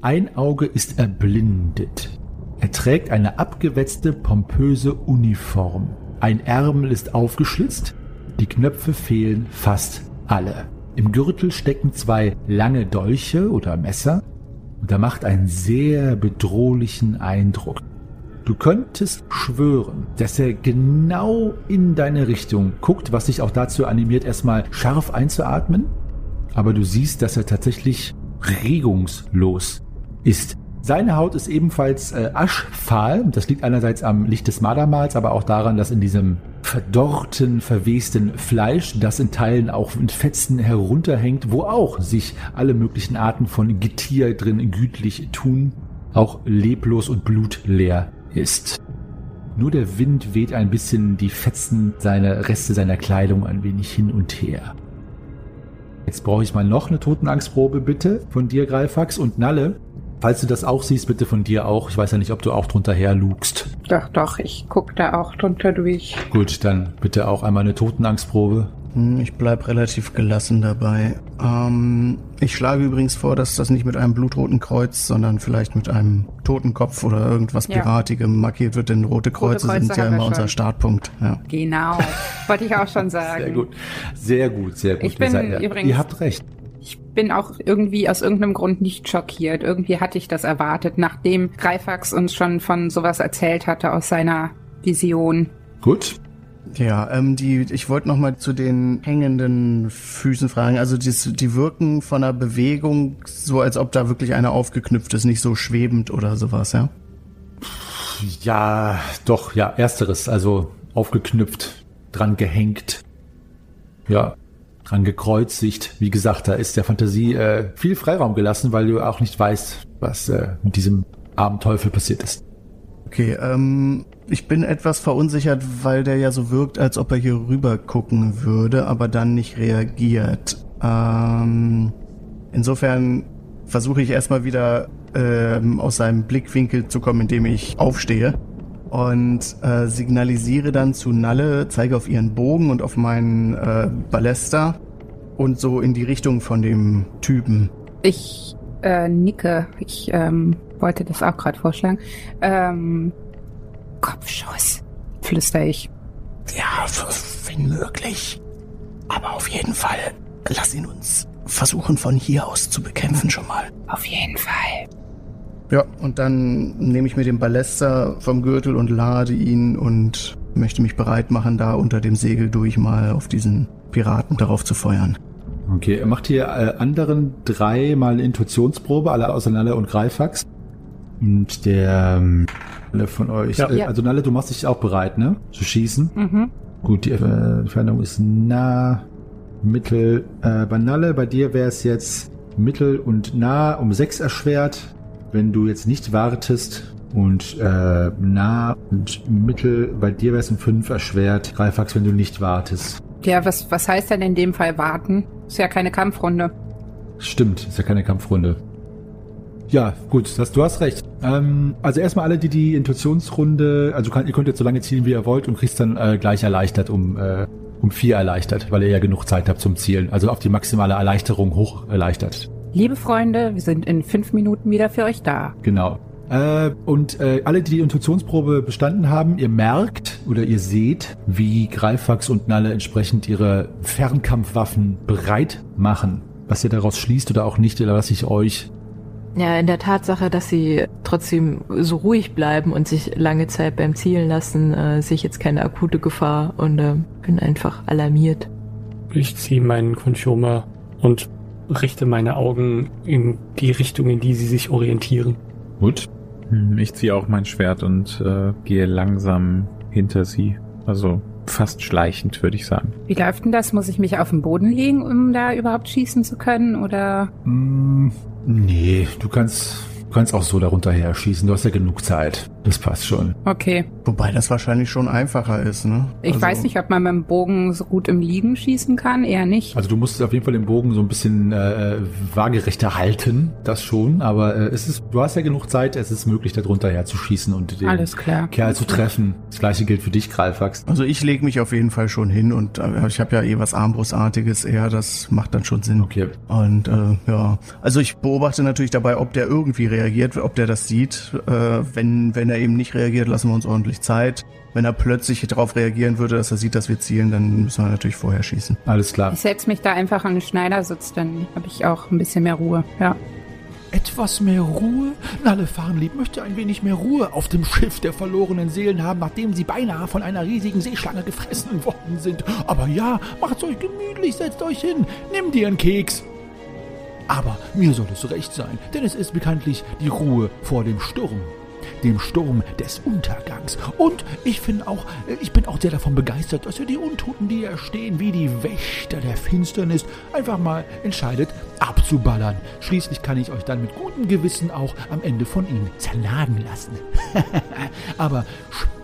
Ein Auge ist erblindet. Er trägt eine abgewetzte, pompöse Uniform. Ein Ärmel ist aufgeschlitzt, die Knöpfe fehlen fast alle. Im Gürtel stecken zwei lange Dolche oder Messer und er macht einen sehr bedrohlichen Eindruck. Du könntest schwören, dass er genau in deine Richtung guckt, was dich auch dazu animiert, erstmal scharf einzuatmen. Aber du siehst, dass er tatsächlich regungslos ist. Seine Haut ist ebenfalls äh, aschfahl. Das liegt einerseits am Licht des Madamals, aber auch daran, dass in diesem verdorrten, verwesten Fleisch, das in Teilen auch in Fetzen herunterhängt, wo auch sich alle möglichen Arten von Getier drin gütlich tun, auch leblos und blutleer ist. Nur der Wind weht ein bisschen die Fetzen seiner Reste seiner Kleidung ein wenig hin und her. Jetzt brauche ich mal noch eine Totenangstprobe, bitte, von dir, Greifax und Nalle. Falls du das auch siehst, bitte von dir auch. Ich weiß ja nicht, ob du auch drunter herlugst. Doch, doch, ich guck da auch drunter durch. Gut, dann bitte auch einmal eine Totenangstprobe. Hm, Ich bleib relativ gelassen dabei. Ähm, ich schlage übrigens vor, dass das nicht mit einem blutroten Kreuz, sondern vielleicht mit einem Totenkopf oder irgendwas Ja. Piratigem markiert wird, denn rote Kreuze, Kreuze sind ja immer unser. Startpunkt. Ja. Genau. Wollte ich auch schon *laughs* sagen. Sehr gut. Sehr gut, sehr gut. Ich bin übrigens- Ihr habt recht. Ich bin auch irgendwie aus irgendeinem Grund nicht schockiert. Irgendwie hatte ich das erwartet, nachdem Greifax uns schon von sowas erzählt hatte aus seiner Vision. Gut. Ja, ähm, die, ich wollte noch mal zu den hängenden Füßen fragen. Also die, die wirken von der Bewegung so, als ob da wirklich einer aufgeknüpft ist, nicht so schwebend oder sowas, ja? Ja, doch, ja, ersteres, also aufgeknüpft, dran gehängt. Ja, dran gekreuzigt. Wie gesagt, da ist der Fantasie äh, viel Freiraum gelassen, weil du auch nicht weißt, was äh, mit diesem armen Teufel passiert ist. Okay, ähm, ich bin etwas verunsichert, weil der ja so wirkt, als ob er hier rüber gucken würde, aber dann nicht reagiert. Ähm, insofern versuche ich erstmal wieder ähm, aus seinem Blickwinkel zu kommen, indem ich aufstehe und äh, signalisiere dann zu Nalle, zeige auf ihren Bogen und auf meinen äh, Ballester und so in die Richtung von dem Typen. Ich äh, nicke. Ich ähm, wollte das auch gerade vorschlagen. Ähm, Kopfschuss, flüster ich. Ja, wenn möglich. Aber auf jeden Fall, lass ihn uns versuchen von hier aus zu bekämpfen schon mal. Auf jeden Fall. Ja, und dann nehme ich mir den Ballester vom Gürtel und lade ihn und möchte mich bereit machen, da unter dem Segel durch mal auf diesen Piraten darauf zu feuern. Okay, er macht hier äh, anderen dreimal eine Intuitionsprobe, alle außer Nalle und Greifax. Und der ähm, alle von euch, Ja. äh, also Nalle, du machst dich auch bereit, ne? Zu schießen. Mhm. Gut, die äh, Entfernung ist nah, mittel. Äh, bei Nalle, bei dir wäre es jetzt mittel und nah um sechs erschwert. Wenn du jetzt nicht wartest und äh, nah und mittel, bei dir wäre es um fünf erschwert. Greifax, wenn du nicht wartest. Ja, was, was heißt denn in dem Fall warten? Ist ja keine Kampfrunde. Stimmt, ist ja keine Kampfrunde. Ja, gut, das, du hast recht. Ähm, also erstmal alle, die die Intuitionsrunde, also kann, ihr könnt jetzt so lange zielen, wie ihr wollt und kriegst dann äh, gleich erleichtert um, äh, um vier erleichtert, weil ihr ja genug Zeit habt zum Zielen. Also auf die maximale Erleichterung hoch erleichtert. Liebe Freunde, wir sind in fünf Minuten wieder für euch da. Genau. Äh, und äh, alle, die die Intuitionsprobe bestanden haben, ihr merkt oder ihr seht, wie Greifax und Nalle entsprechend ihre Fernkampfwaffen bereit machen. Was ihr daraus schließt oder auch nicht, lasse ich euch. Ja, in der Tatsache, dass sie trotzdem so ruhig bleiben und sich lange Zeit beim Zielen lassen, äh, sehe ich jetzt keine akute Gefahr und äh, bin einfach alarmiert. Ich ziehe meinen Conchomer und richte meine Augen in die Richtung, in die sie sich orientieren. Gut. Hm, Ich ziehe auch mein Schwert und äh, gehe langsam hinter sie. Also fast schleichend, würde ich sagen. Wie läuft denn das? Muss ich mich auf den Boden legen, um da überhaupt schießen zu können? Oder Mm, nee, du kannst, du kannst auch so darunter her schießen. Du hast ja genug Zeit. Das passt schon. okay. Wobei das wahrscheinlich schon einfacher ist, ne? Ich Also- weiß nicht, ob man mit dem Bogen so gut im Liegen schießen kann. Eher nicht. Also du musst auf jeden Fall den Bogen so ein bisschen äh, waagerechter halten, das schon. Aber äh, es ist, du hast ja genug Zeit. Es ist möglich, darunter her zu schießen und den Alles klar. Kerl zu treffen. Das gleiche gilt für dich, Greifax. Also ich lege mich auf jeden Fall schon hin und äh, ich habe ja eh was Armbrustartiges eher, das macht dann schon Sinn. Okay. Und äh, ja, also ich beobachte natürlich dabei, ob der irgendwie reagiert, ob der das sieht. Äh, wenn, wenn er eben nicht reagiert, lassen wir uns ordentlich Zeit. Wenn er plötzlich darauf reagieren würde, dass er sieht, dass wir zielen, dann müssen wir natürlich vorher schießen. Alles klar. Ich setze mich da einfach an den Schneidersitz, dann habe ich auch ein bisschen mehr Ruhe. Ja. Etwas mehr Ruhe? Nalle Farnlieb möchte ein wenig mehr Ruhe auf dem Schiff der verlorenen Seelen haben, nachdem sie beinahe von einer riesigen Seeschlange gefressen worden sind. Aber ja, macht's euch gemütlich, setzt euch hin, nimm dir einen Keks. Aber mir soll es recht sein, denn es ist bekanntlich die Ruhe vor dem Sturm. Dem Sturm des Untergangs. Und ich finde auch, ich bin auch sehr davon begeistert, dass ihr die Untoten, die hier stehen, wie die Wächter der Finsternis, einfach mal entscheidet, abzuballern. Schließlich kann ich euch dann mit gutem Gewissen auch am Ende von ihnen zernagen lassen. *laughs* Aber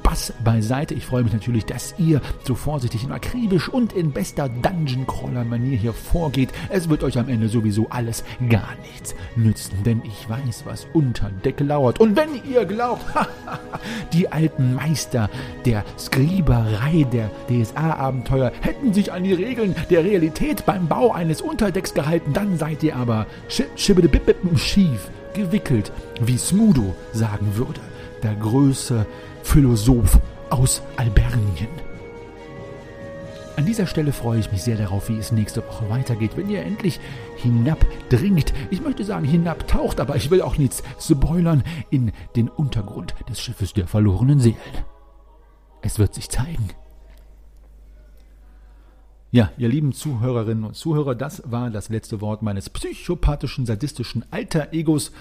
Spaß beiseite. Ich freue mich natürlich, dass ihr so vorsichtig und akribisch und in bester Dungeon-Crawler-Manier hier vorgeht. Es wird euch am Ende sowieso alles gar nichts nützen, denn ich weiß, was unter Deck lauert. Und wenn ihr glaubt, *laughs* die alten Meister der Skriberei der DSA-Abenteuer hätten sich an die Regeln der Realität beim Bau eines Unterdecks gehalten, dann seid ihr aber schief gewickelt, wie Smudo sagen würde, der größte Philosoph aus Albernien. An dieser Stelle freue ich mich sehr darauf, wie es nächste Woche weitergeht, wenn ihr endlich hinabdringt. Ich möchte sagen hinabtaucht, aber ich will auch nichts spoilern in den Untergrund des Schiffes der verlorenen Seelen. Es wird sich zeigen. Ja, ihr lieben Zuhörerinnen und Zuhörer, das war das letzte Wort meines psychopathischen, sadistischen Alter-Egos.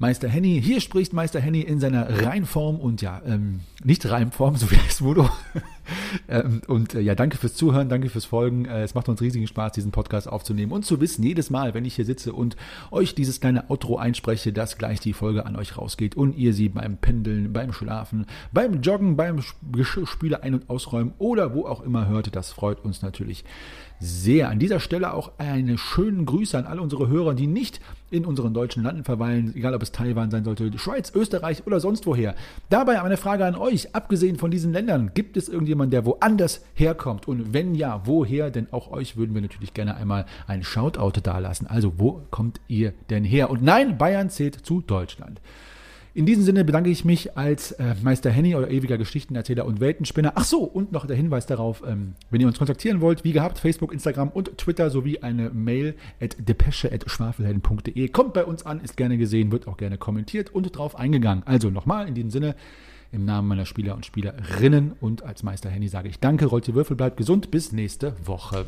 Meister Henny, hier spricht Meister Henny in seiner Reinform und ja, ähm, nicht Reimform, *laughs* so wie Smudo. *laughs* ähm, und äh, ja, danke fürs Zuhören, danke fürs Folgen. Äh, es macht uns riesigen Spaß, diesen Podcast aufzunehmen und zu wissen, jedes Mal, wenn ich hier sitze und euch dieses kleine Outro einspreche, dass gleich die Folge an euch rausgeht und ihr sie beim Pendeln, beim Schlafen, beim Joggen, beim Geschirrspüler ein- und ausräumen oder wo auch immer hört. Das freut uns natürlich sehr. An dieser Stelle auch eine schönen Grüße an alle unsere Hörer, die nicht in unseren deutschen Landen verweilen, egal ob es Taiwan sein sollte, Schweiz, Österreich oder sonst woher. Dabei eine Frage an euch, abgesehen von diesen Ländern, gibt es irgendjemanden, der woanders herkommt? Und wenn ja, woher? Denn auch euch würden wir natürlich gerne einmal ein Shoutout dalassen. Also, wo kommt ihr denn her? Und nein, Bayern zählt zu Deutschland. In diesem Sinne bedanke ich mich als äh, Meister Henny, euer ewiger Geschichtenerzähler und Weltenspinner. Ach so, und noch der Hinweis darauf, ähm, wenn ihr uns kontaktieren wollt, wie gehabt, Facebook, Instagram und Twitter sowie eine Mail at depesche.schwafelhelden.de. Kommt bei uns an, ist gerne gesehen, wird auch gerne kommentiert und drauf eingegangen. Also nochmal in diesem Sinne, im Namen meiner Spieler und Spielerinnen und als Meister Henny sage ich Danke, rollt die Würfel, bleibt gesund, bis nächste Woche.